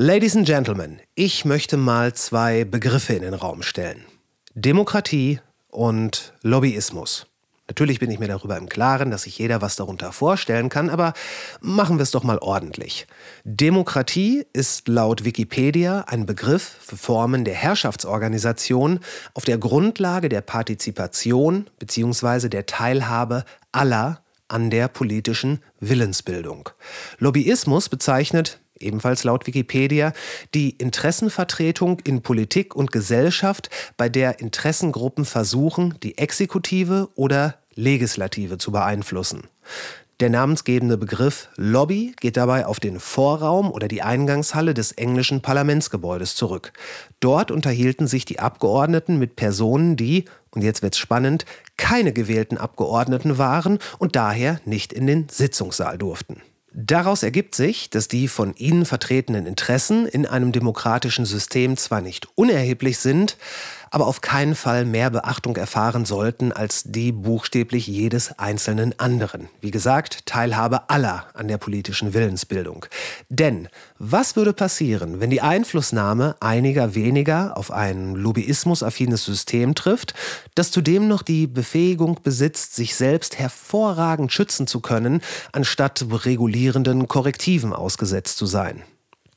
Ladies and Gentlemen, ich möchte mal zwei Begriffe in den Raum stellen. Demokratie und Lobbyismus. Natürlich bin ich mir darüber im Klaren, dass sich jeder was darunter vorstellen kann, aber machen wir es doch mal ordentlich. Demokratie ist laut Wikipedia ein Begriff für Formen der Herrschaftsorganisation auf der Grundlage der Partizipation bzw. der Teilhabe aller an der politischen Willensbildung. Lobbyismus bezeichnet ebenfalls laut Wikipedia, die Interessenvertretung in Politik und Gesellschaft, bei der Interessengruppen versuchen, die Exekutive oder Legislative zu beeinflussen. Der namensgebende Begriff Lobby geht dabei auf den Vorraum oder die Eingangshalle des englischen Parlamentsgebäudes zurück. Dort unterhielten sich die Abgeordneten mit Personen, die, und jetzt wird's spannend, keine gewählten Abgeordneten waren und daher nicht in den Sitzungssaal durften. Daraus ergibt sich, dass die von ihnen vertretenen Interessen in einem demokratischen System zwar nicht unerheblich sind, aber auf keinen Fall mehr Beachtung erfahren sollten als die buchstäblich jedes einzelnen anderen. Wie gesagt, Teilhabe aller an der politischen Willensbildung. Denn was würde passieren, wenn die Einflussnahme einiger weniger auf ein lobbyismusaffines System trifft, das zudem noch die Befähigung besitzt, sich selbst hervorragend schützen zu können, anstatt regulierenden Korrektiven ausgesetzt zu sein?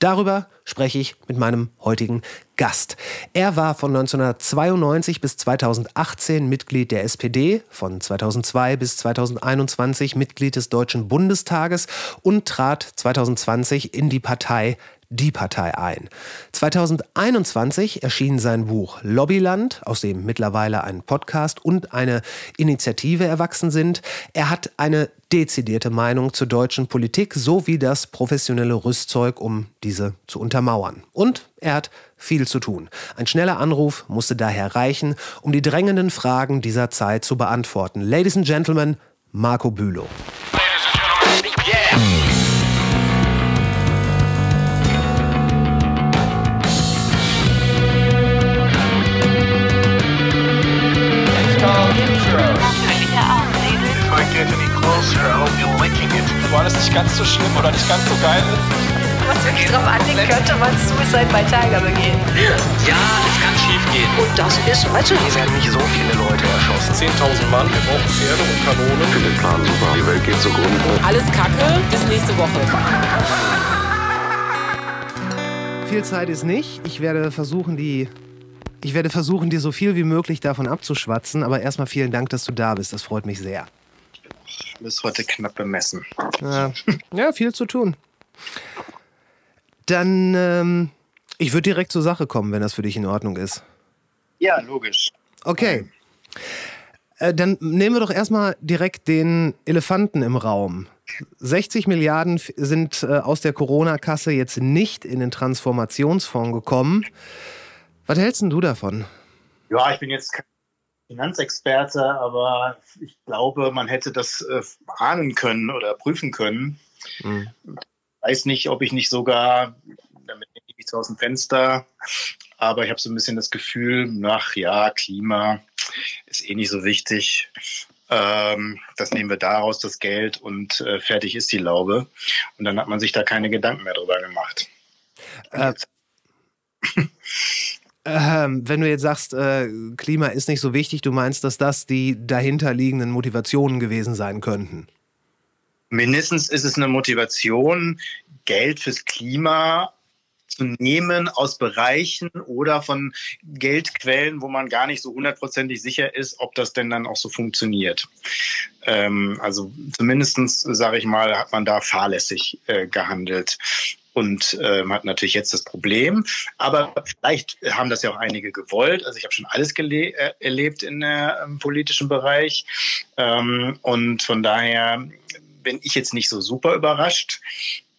Darüber spreche ich mit meinem heutigen Gast. Er war von 1992 bis 2018 Mitglied der SPD, von 2002 bis 2021 Mitglied des Deutschen Bundestages und trat 2020 in die Partei die Partei ein. 2021 erschien sein Buch Lobbyland, aus dem mittlerweile ein Podcast und eine Initiative erwachsen sind. Er hat eine dezidierte Meinung zur deutschen Politik sowie das professionelle Rüstzeug, um diese zu untermauern. Und er hat viel zu tun. Ein schneller Anruf musste daher reichen, um die drängenden Fragen dieser Zeit zu beantworten. Ladies and Gentlemen, Marco Bülow. wo alles nicht ganz so schlimm oder nicht ganz so geil ist. Was wirklich drauf anlegt, könnte man Suicide bei Tiger begehen. Ja, es kann schief gehen. Und das ist also Hier werden nicht so viele Leute erschossen. 10.000 Mann, wir brauchen Pferde und Kanonen. Ich finde den Plan super. Die Welt geht zugrunde. Alles Kacke, bis nächste Woche. Viel Zeit ist nicht. Ich werde versuchen, die ich werde versuchen, dir so viel wie möglich davon abzuschwatzen, aber erstmal vielen Dank, dass du da bist. Das freut mich sehr. Bis heute knapp bemessen. Ja, ja viel zu tun. Dann, ähm, ich würde direkt zur Sache kommen, wenn das für dich in Ordnung ist. Ja, logisch. Okay. Äh, dann nehmen wir doch erstmal direkt den Elefanten im Raum. 60 Milliarden sind äh, aus der Corona-Kasse jetzt nicht in den Transformationsfonds gekommen. Was hältst denn du davon? Ja, ich bin jetzt kein Finanzexperte, aber ich glaube, man hätte das äh, ahnen können oder prüfen können. Hm. Weiß nicht, ob ich nicht sogar, damit nehme ich nichts aus dem Fenster, aber ich habe so ein bisschen das Gefühl, ach ja, Klima ist eh nicht so wichtig. Ähm, das nehmen wir daraus, das Geld, und äh, fertig ist die Laube. Und dann hat man sich da keine Gedanken mehr drüber gemacht. Äh, ähm, wenn du jetzt sagst, äh, Klima ist nicht so wichtig, du meinst, dass das die dahinterliegenden Motivationen gewesen sein könnten? Mindestens ist es eine Motivation, Geld fürs Klima zu nehmen aus Bereichen oder von Geldquellen, wo man gar nicht so hundertprozentig sicher ist, ob das denn dann auch so funktioniert. Ähm, also zumindestens sage ich mal, hat man da fahrlässig äh, gehandelt und ähm, hat natürlich jetzt das Problem. Aber vielleicht haben das ja auch einige gewollt. Also ich habe schon alles gele- äh, erlebt in der im politischen Bereich ähm, und von daher bin ich jetzt nicht so super überrascht.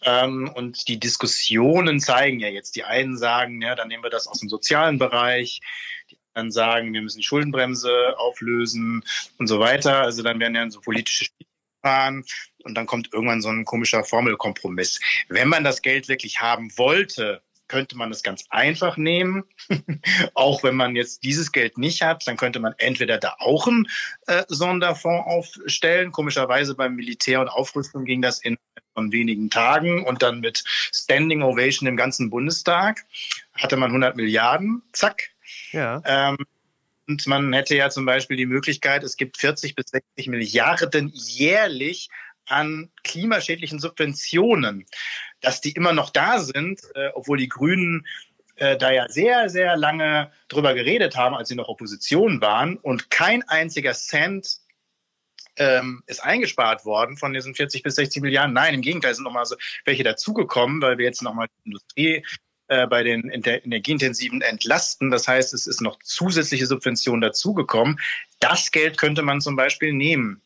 Ähm, und die Diskussionen zeigen ja jetzt, die einen sagen, ja, dann nehmen wir das aus dem sozialen Bereich, die anderen sagen, wir müssen die Schuldenbremse auflösen und so weiter. Also dann werden ja so politische Spiele fahren und dann kommt irgendwann so ein komischer Formelkompromiss. Wenn man das Geld wirklich haben wollte, könnte man es ganz einfach nehmen. auch wenn man jetzt dieses Geld nicht hat, dann könnte man entweder da auch einen äh, Sonderfonds aufstellen. Komischerweise beim Militär und Aufrüstung ging das in von wenigen Tagen und dann mit Standing Ovation im ganzen Bundestag hatte man 100 Milliarden, zack. Ja. Ähm, und man hätte ja zum Beispiel die Möglichkeit, es gibt 40 bis 60 Milliarden jährlich an klimaschädlichen Subventionen, dass die immer noch da sind, äh, obwohl die Grünen äh, da ja sehr, sehr lange drüber geredet haben, als sie noch Opposition waren und kein einziger Cent ähm, ist eingespart worden von diesen 40 bis 60 Milliarden. Nein, im Gegenteil sind nochmal so welche dazugekommen, weil wir jetzt nochmal die Industrie äh, bei den energieintensiven entlasten. Das heißt, es ist noch zusätzliche Subventionen dazugekommen. Das Geld könnte man zum Beispiel nehmen.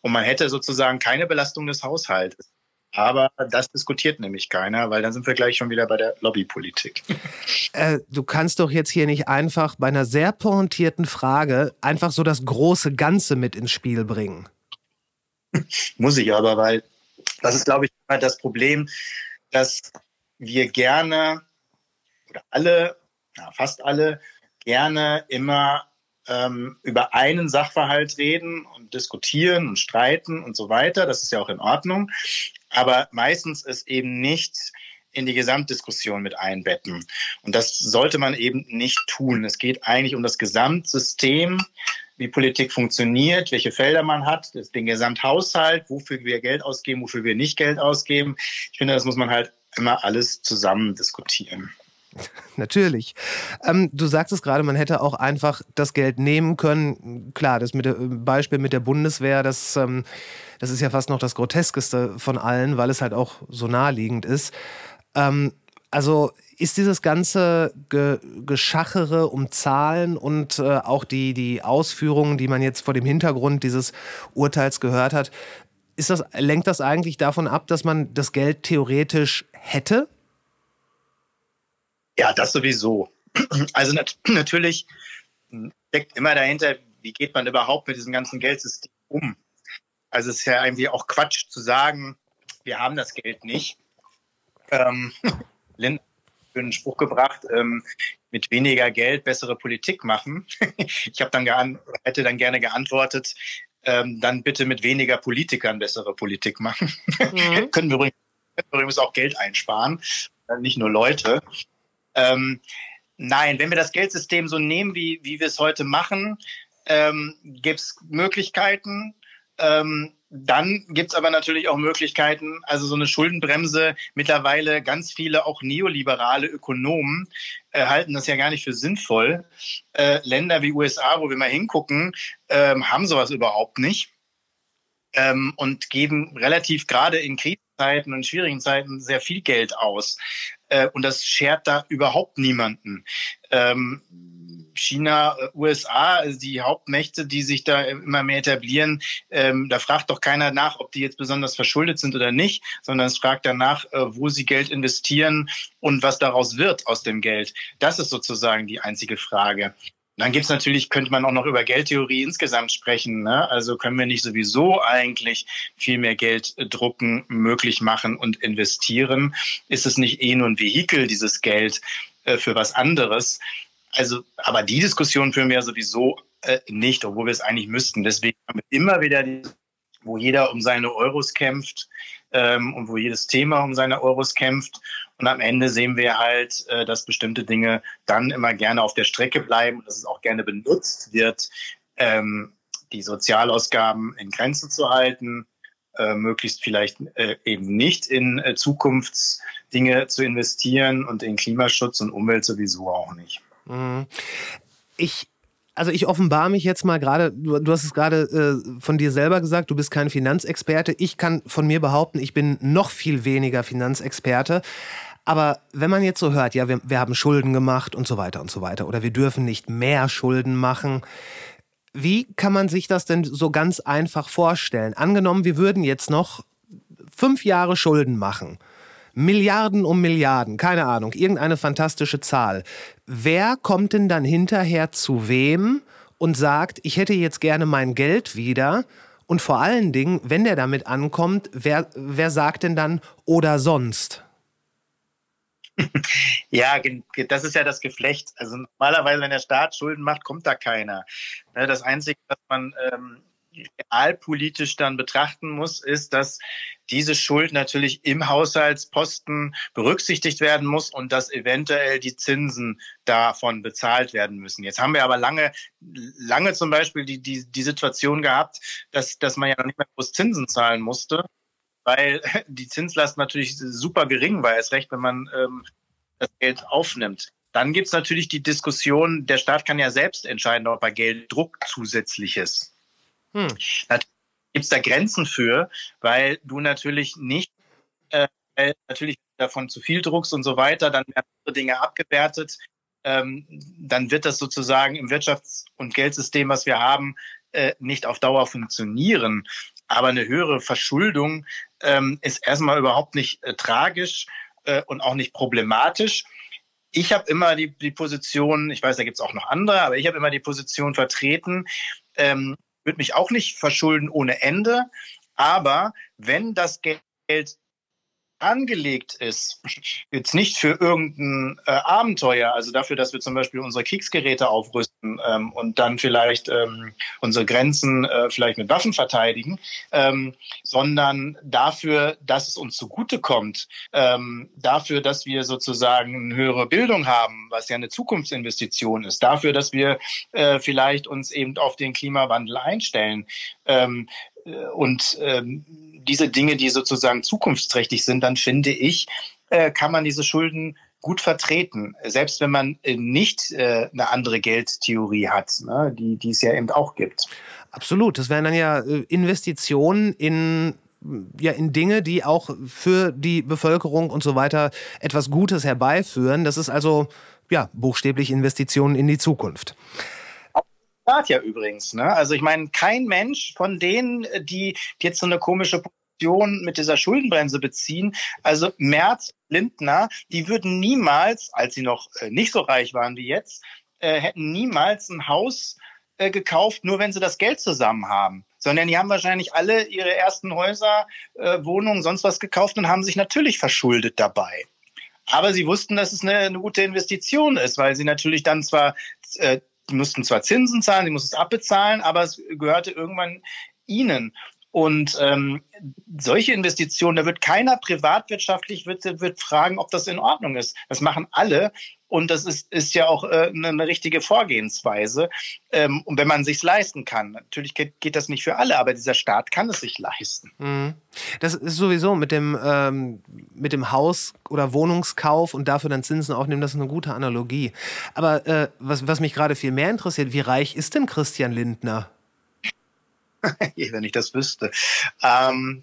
Und man hätte sozusagen keine Belastung des Haushaltes. Aber das diskutiert nämlich keiner, weil dann sind wir gleich schon wieder bei der Lobbypolitik. Äh, du kannst doch jetzt hier nicht einfach bei einer sehr pointierten Frage einfach so das große Ganze mit ins Spiel bringen. Muss ich aber, weil das ist, glaube ich, das Problem, dass wir gerne alle, ja, fast alle, gerne immer ähm, über einen Sachverhalt reden und diskutieren und streiten und so weiter. Das ist ja auch in Ordnung. Aber meistens ist eben nicht in die Gesamtdiskussion mit einbetten. Und das sollte man eben nicht tun. Es geht eigentlich um das Gesamtsystem, wie Politik funktioniert, welche Felder man hat, den Gesamthaushalt, wofür wir Geld ausgeben, wofür wir nicht Geld ausgeben. Ich finde, das muss man halt immer alles zusammen diskutieren. Natürlich. Ähm, du sagtest gerade, man hätte auch einfach das Geld nehmen können. Klar, das mit dem Beispiel mit der Bundeswehr, das, ähm, das ist ja fast noch das Groteskeste von allen, weil es halt auch so naheliegend ist. Ähm, also ist dieses ganze Ge Geschachere um Zahlen und äh, auch die, die Ausführungen, die man jetzt vor dem Hintergrund dieses Urteils gehört hat, ist das, lenkt das eigentlich davon ab, dass man das Geld theoretisch hätte? Ja, das sowieso. Also nat natürlich steckt immer dahinter, wie geht man überhaupt mit diesem ganzen Geldsystem um? Also es ist ja irgendwie auch Quatsch zu sagen, wir haben das Geld nicht. Ähm, Lind hat einen Spruch gebracht, ähm, mit weniger Geld bessere Politik machen. ich habe dann hätte dann gerne geantwortet, ähm, dann bitte mit weniger Politikern bessere Politik machen. Mhm. können, wir übrigens, können wir übrigens auch Geld einsparen, nicht nur Leute. Ähm, nein, wenn wir das Geldsystem so nehmen, wie, wie wir es heute machen, ähm, gibt es Möglichkeiten. Ähm, dann gibt es aber natürlich auch Möglichkeiten, also so eine Schuldenbremse, mittlerweile ganz viele auch neoliberale Ökonomen äh, halten das ja gar nicht für sinnvoll. Äh, Länder wie USA, wo wir mal hingucken, äh, haben sowas überhaupt nicht ähm, und geben relativ gerade in Krisenzeiten und schwierigen Zeiten sehr viel Geld aus. Äh, und das schert da überhaupt niemanden. Ähm, China, äh, USA, also die Hauptmächte, die sich da immer mehr etablieren, ähm, da fragt doch keiner nach, ob die jetzt besonders verschuldet sind oder nicht, sondern es fragt danach, äh, wo sie Geld investieren und was daraus wird aus dem Geld. Das ist sozusagen die einzige Frage. Dann gibt's natürlich, könnte man auch noch über Geldtheorie insgesamt sprechen. Ne? Also können wir nicht sowieso eigentlich viel mehr Geld drucken, möglich machen und investieren? Ist es nicht eh nur ein Vehikel, dieses Geld, äh, für was anderes? Also, aber die Diskussion führen wir ja sowieso äh, nicht, obwohl wir es eigentlich müssten. Deswegen haben wir immer wieder, die, wo jeder um seine Euros kämpft ähm, und wo jedes Thema um seine Euros kämpft. Und am Ende sehen wir halt, äh, dass bestimmte Dinge dann immer gerne auf der Strecke bleiben und dass es auch gerne benutzt wird, ähm, die Sozialausgaben in Grenzen zu halten, äh, möglichst vielleicht äh, eben nicht in Zukunftsdinge zu investieren und in Klimaschutz und Umwelt sowieso auch nicht. Mhm. Ich also ich offenbare mich jetzt mal gerade, du, du, hast es gerade äh, von dir selber gesagt, du bist kein Finanzexperte. Ich kann von mir behaupten, ich bin noch viel weniger Finanzexperte. Aber wenn man jetzt so hört, ja, wir, wir haben Schulden gemacht und so weiter und so weiter, oder wir dürfen nicht mehr Schulden machen, wie kann man sich das denn so ganz einfach vorstellen? Angenommen, wir würden jetzt noch fünf Jahre Schulden machen. Milliarden um Milliarden, keine Ahnung, irgendeine fantastische Zahl. Wer kommt denn dann hinterher zu wem und sagt, ich hätte jetzt gerne mein Geld wieder? Und vor allen Dingen, wenn der damit ankommt, wer, wer sagt denn dann oder sonst? Ja, das ist ja das Geflecht. Also normalerweise, wenn der Staat Schulden macht, kommt da keiner. Ne, das Einzige, was man ähm, realpolitisch dann betrachten muss, ist, dass diese Schuld natürlich im Haushaltsposten berücksichtigt werden muss und dass eventuell die Zinsen davon bezahlt werden müssen. Jetzt haben wir aber lange, lange zum Beispiel die, die, die Situation gehabt, dass, dass man ja noch nicht mehr groß Zinsen zahlen musste, weil die Zinslast natürlich super gering war, erst recht, wenn man ähm, das Geld aufnimmt. Dann gibt es natürlich die Diskussion, der Staat kann ja selbst entscheiden, ob er Geld druckt zusätzliches. Hm. Gibt es da Grenzen für, weil du natürlich nicht, äh, natürlich davon zu viel druckst und so weiter, dann werden andere Dinge abgewertet. Ähm, dann wird das sozusagen im Wirtschafts- und Geldsystem, was wir haben, äh, nicht auf Dauer funktionieren. Aber eine höhere Verschuldung ähm, ist erstmal überhaupt nicht äh, tragisch äh, und auch nicht problematisch. Ich habe immer die, die Position, ich weiß, da gibt es auch noch andere, aber ich habe immer die Position vertreten, ähm, würde mich auch nicht verschulden ohne Ende. Aber wenn das Geld angelegt ist, jetzt nicht für irgendein äh, Abenteuer, also dafür, dass wir zum Beispiel unsere Kriegsgeräte aufrüsten ähm, und dann vielleicht ähm, unsere Grenzen äh, vielleicht mit Waffen verteidigen, ähm, sondern dafür, dass es uns zugutekommt, ähm, dafür, dass wir sozusagen eine höhere Bildung haben, was ja eine Zukunftsinvestition ist, dafür, dass wir äh, vielleicht uns eben auf den Klimawandel einstellen. Ähm, äh, und ähm, diese Dinge, die sozusagen zukunftsträchtig sind, dann finde ich, äh, kann man diese Schulden gut vertreten, selbst wenn man äh, nicht äh, eine andere Geldtheorie hat, ne, die, die es ja eben auch gibt. Absolut. Das wären dann ja Investitionen in ja in Dinge, die auch für die Bevölkerung und so weiter etwas Gutes herbeiführen. Das ist also ja buchstäblich Investitionen in die Zukunft. Staat ja übrigens. Ne? Also ich meine, kein Mensch von denen, die jetzt so eine komische Position mit dieser Schuldenbremse beziehen, also Merz, Lindner, die würden niemals, als sie noch äh, nicht so reich waren wie jetzt, äh, hätten niemals ein Haus äh, gekauft, nur wenn sie das Geld zusammen haben. Sondern die haben wahrscheinlich alle ihre ersten Häuser, äh, Wohnungen, sonst was gekauft und haben sich natürlich verschuldet dabei. Aber sie wussten, dass es eine, eine gute Investition ist, weil sie natürlich dann zwar äh, die mussten zwar Zinsen zahlen, die mussten es abbezahlen, aber es gehörte irgendwann ihnen. Und ähm, solche Investitionen, da wird keiner privatwirtschaftlich wird, wird fragen, ob das in Ordnung ist. Das machen alle. Und das ist, ist ja auch äh, eine, richtige Vorgehensweise. Ähm, und wenn man sich leisten kann, natürlich geht, geht, das nicht für alle, aber dieser Staat kann es sich leisten. Mhm. Das ist sowieso mit dem, ähm, mit dem Haus- oder Wohnungskauf und dafür dann Zinsen aufnehmen, das ist eine gute Analogie. Aber äh, was, was mich gerade viel mehr interessiert, wie reich ist denn Christian Lindner? Wenn ich das wüsste. Ähm,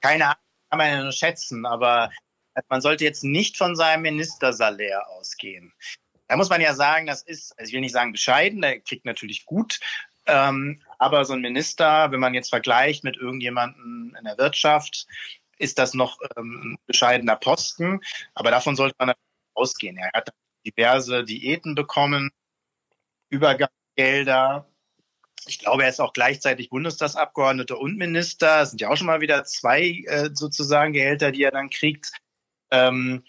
keine Ahnung, kann man ja nur schätzen, aber man sollte jetzt nicht von seinem Ministersalär ausgehen. Da muss man ja sagen, das ist, also ich will nicht sagen bescheiden, der kriegt natürlich gut, ähm, aber so ein Minister, wenn man jetzt vergleicht mit irgendjemandem in der Wirtschaft, ist das noch ähm, ein bescheidener Posten. Aber davon sollte man ausgehen. Er hat diverse Diäten bekommen, Übergangsgelder. Ich glaube, er ist auch gleichzeitig Bundestagsabgeordneter und Minister. Das sind ja auch schon mal wieder zwei äh, sozusagen Gehälter, die er dann kriegt. Ähm,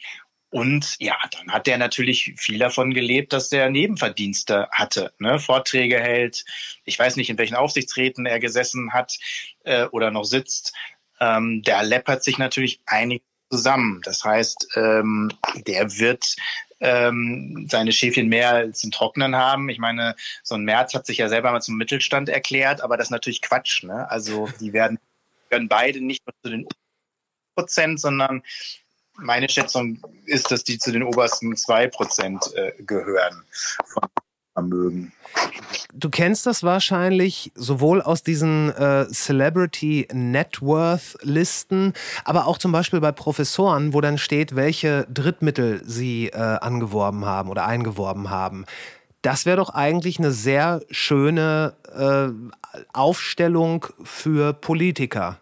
und ja, dann hat er natürlich viel davon gelebt, dass er Nebenverdienste hatte, ne? Vorträge hält. Ich weiß nicht, in welchen Aufsichtsräten er gesessen hat äh, oder noch sitzt. Ähm, der läppert sich natürlich einig zusammen. Das heißt, ähm, der wird ähm, seine Schäfchen mehr im Trocknen haben. Ich meine, so ein März hat sich ja selber mal zum Mittelstand erklärt, aber das ist natürlich Quatsch. Ne? Also die werden, werden beide nicht nur zu den Prozent, sondern meine Schätzung ist, dass die zu den obersten zwei Prozent äh, gehören von Vermögen. Du kennst das wahrscheinlich sowohl aus diesen äh, Celebrity Net Worth Listen, aber auch zum Beispiel bei Professoren, wo dann steht, welche Drittmittel sie äh, angeworben haben oder eingeworben haben. Das wäre doch eigentlich eine sehr schöne äh, Aufstellung für Politiker.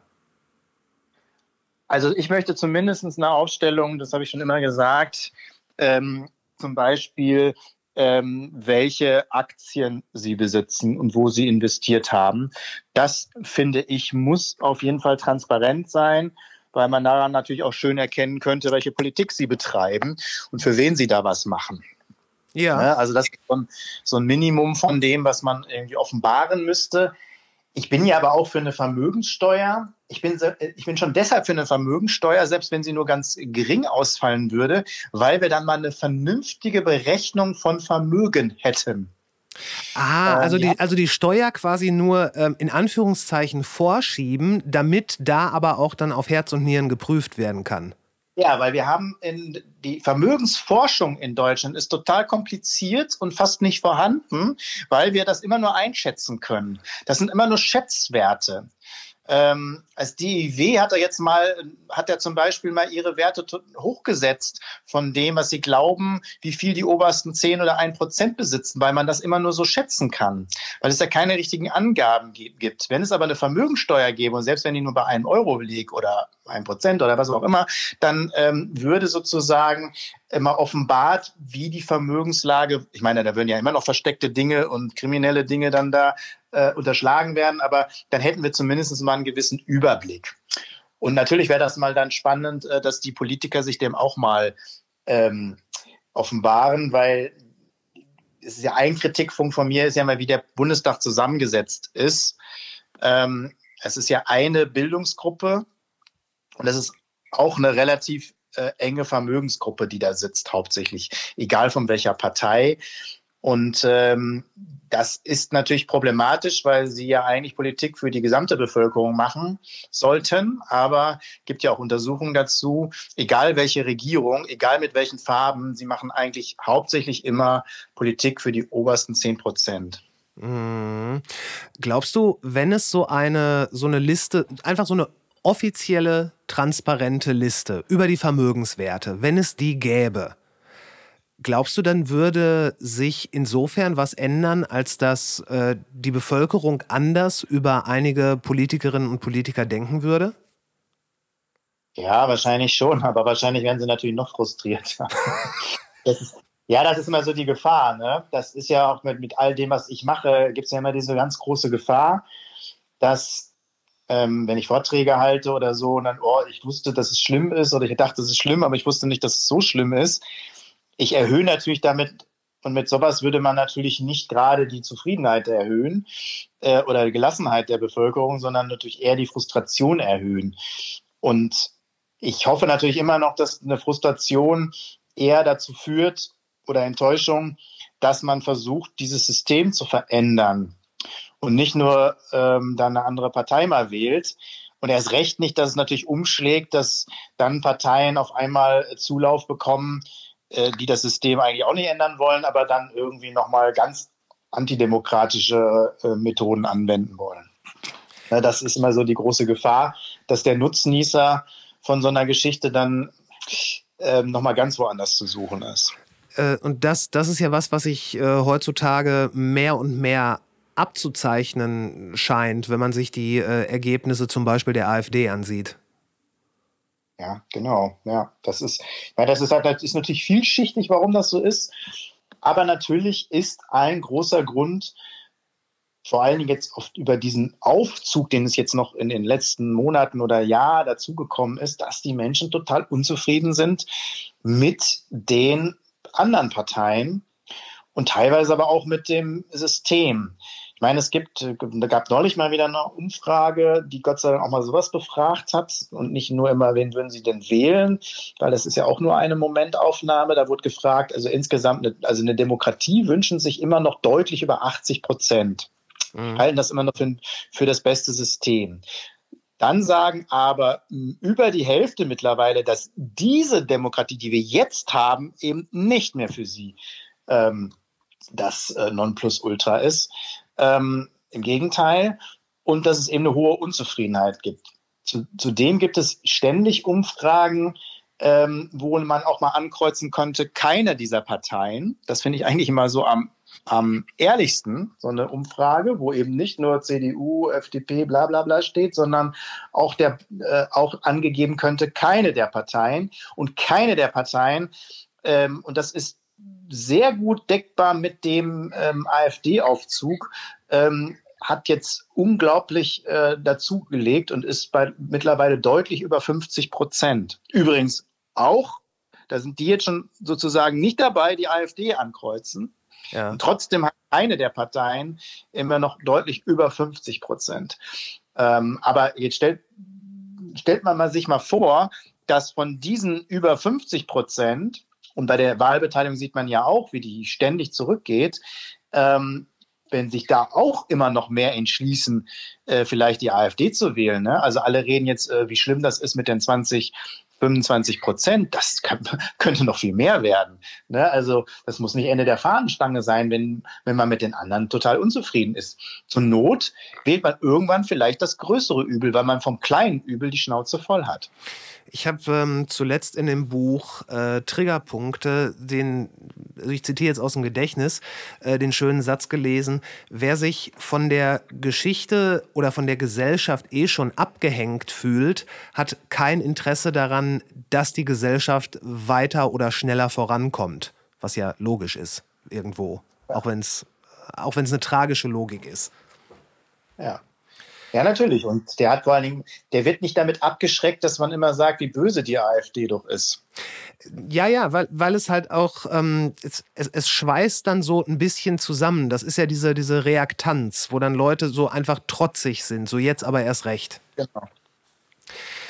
Also ich möchte zumindest eine Aufstellung, das habe ich schon immer gesagt, ähm, zum Beispiel ähm, welche Aktien sie besitzen und wo sie investiert haben. Das finde ich muss auf jeden Fall transparent sein. weil man daran natürlich auch schön erkennen könnte, welche Politik sie betreiben und für wen sie da was machen. Ja. Ne? Also das ist so ein Minimum von dem, was man irgendwie offenbaren müsste. Ich bin ja aber auch für eine Vermögenssteuer. Ich bin, ich bin schon deshalb für eine Vermögenssteuer, selbst wenn sie nur ganz gering ausfallen würde, weil wir dann mal eine vernünftige Berechnung von Vermögen hätten. Ah, also, ähm, ja. die, also die Steuer quasi nur ähm, in Anführungszeichen vorschieben, damit da aber auch dann auf Herz und Nieren geprüft werden kann. Ja, weil wir haben in, die Vermögensforschung in Deutschland ist total kompliziert und fast nicht vorhanden, weil wir das immer nur einschätzen können. Das sind immer nur Schätzwerte. Ähm, als DIW hat er jetzt mal, hat er zum Beispiel mal ihre Werte hochgesetzt von dem, was sie glauben, wie viel die obersten 10 oder 1 Prozent besitzen, weil man das immer nur so schätzen kann, weil es ja keine richtigen Angaben gibt. Wenn es aber eine Vermögensteuer gäbe und selbst wenn die nur bei 1 Euro liegt oder 1 Prozent oder was auch immer, dann ähm, würde sozusagen immer offenbart, wie die Vermögenslage, ich meine, da würden ja immer noch versteckte Dinge und kriminelle Dinge dann da äh, unterschlagen werden, aber dann hätten wir zumindest mal einen gewissen Überblick. Und natürlich wäre das mal dann spannend, äh, dass die Politiker sich dem auch mal ähm, offenbaren, weil es ist ja ein Kritikpunkt von mir, ist ja mal, wie der Bundestag zusammengesetzt ist. Ähm, es ist ja eine Bildungsgruppe und es ist auch eine relativ äh, enge Vermögensgruppe, die da sitzt, hauptsächlich, egal von welcher Partei. Und ähm, das ist natürlich problematisch, weil sie ja eigentlich Politik für die gesamte Bevölkerung machen sollten. Aber gibt ja auch Untersuchungen dazu, egal welche Regierung, egal mit welchen Farben, sie machen eigentlich hauptsächlich immer Politik für die obersten zehn Prozent. Mhm. Glaubst du, wenn es so eine, so eine Liste, einfach so eine offizielle, transparente Liste über die Vermögenswerte, wenn es die gäbe, Glaubst du, dann würde sich insofern was ändern, als dass äh, die Bevölkerung anders über einige Politikerinnen und Politiker denken würde? Ja, wahrscheinlich schon, aber wahrscheinlich wären sie natürlich noch frustriert. das ist, ja, das ist immer so die Gefahr. Ne? Das ist ja auch mit, mit all dem, was ich mache, gibt es ja immer diese ganz große Gefahr, dass ähm, wenn ich Vorträge halte oder so, und dann, oh, ich wusste, dass es schlimm ist oder ich dachte, es ist schlimm, aber ich wusste nicht, dass es so schlimm ist ich erhöhe natürlich damit, und mit sowas würde man natürlich nicht gerade die Zufriedenheit erhöhen äh, oder Gelassenheit der Bevölkerung, sondern natürlich eher die Frustration erhöhen. Und ich hoffe natürlich immer noch, dass eine Frustration eher dazu führt oder Enttäuschung, dass man versucht, dieses System zu verändern und nicht nur ähm, dann eine andere Partei mal wählt. Und erst recht nicht, dass es natürlich umschlägt, dass dann Parteien auf einmal Zulauf bekommen, äh, die das System eigentlich auch nicht ändern wollen, aber dann irgendwie nochmal ganz antidemokratische äh, Methoden anwenden wollen. Ja, das ist immer so die große Gefahr, dass der Nutznießer von so einer Geschichte dann äh, nochmal ganz woanders zu suchen ist. Äh, und das, das ist ja was, was sich äh, heutzutage mehr und mehr abzuzeichnen scheint, wenn man sich die äh, Ergebnisse zum Beispiel der AfD ansieht. Ja, genau. Ja, das ist, weil das ist halt, das ist natürlich vielschichtig, warum das so ist. Aber natürlich ist ein großer Grund, vor allen Dingen jetzt oft über diesen Aufzug, den es jetzt noch in den letzten Monaten oder Jahr dazugekommen ist, dass die Menschen total unzufrieden sind mit den anderen Parteien und teilweise aber auch mit dem System meine, es gibt, da gab neulich mal wieder eine Umfrage, die Gott sei Dank auch mal sowas befragt hat und nicht nur immer, wen würden Sie denn wählen, weil das ist ja auch nur eine Momentaufnahme. Da wurde gefragt, also insgesamt, eine, also eine Demokratie wünschen sich immer noch deutlich über 80 Prozent. Mhm. Halten das immer noch für, für das beste System. Dann sagen aber über die Hälfte mittlerweile, dass diese Demokratie, die wir jetzt haben, eben nicht mehr für sie ähm, das äh, Nonplusultra ist. Ähm, Im Gegenteil. Und dass es eben eine hohe Unzufriedenheit gibt. zudem gibt es ständig Umfragen, ähm, wo man auch mal ankreuzen könnte, keine dieser Parteien. Das finde ich eigentlich immer so am, am ehrlichsten, so eine Umfrage, wo eben nicht nur CDU, FDP, bla bla bla steht, sondern auch, der, äh, auch angegeben könnte, keine der Parteien. Und keine der Parteien, ähm, und das ist sehr gut deckbar mit dem ähm, AfD-Aufzug, ähm, hat jetzt unglaublich äh, dazugelegt und ist bei mittlerweile deutlich über 50 Prozent. Übrigens auch, da sind die jetzt schon sozusagen nicht dabei, die AfD ankreuzen. Ja. Und trotzdem hat eine der Parteien immer noch deutlich über 50 Prozent. Ähm, aber jetzt stellt, stellt man mal sich mal vor, dass von diesen über 50 Prozent, und bei der Wahlbeteiligung sieht man ja auch, wie die ständig zurückgeht, ähm, wenn sich da auch immer noch mehr entschließen, äh, vielleicht die AfD zu wählen. Ne? Also alle reden jetzt, äh, wie schlimm das ist mit den 20 25 Prozent, das könnte noch viel mehr werden. Ne? Also das muss nicht Ende der Fahnenstange sein, wenn, wenn man mit den anderen total unzufrieden ist. Zur Not wählt man irgendwann vielleicht das größere Übel, weil man vom kleinen Übel die Schnauze voll hat. Ich habe ähm, zuletzt in dem Buch äh, Triggerpunkte, den, also ich zitiere jetzt aus dem Gedächtnis, äh, den schönen Satz gelesen, wer sich von der Geschichte oder von der Gesellschaft eh schon abgehängt fühlt, hat kein Interesse daran, dass die Gesellschaft weiter oder schneller vorankommt, was ja logisch ist irgendwo, auch wenn es auch eine tragische Logik ist. Ja. Ja, natürlich. Und der hat vor allen Dingen, der wird nicht damit abgeschreckt, dass man immer sagt, wie böse die AfD doch ist. Ja, ja, weil, weil es halt auch, ähm, es, es, es, schweißt dann so ein bisschen zusammen. Das ist ja diese, diese Reaktanz, wo dann Leute so einfach trotzig sind, so jetzt aber erst recht. Genau.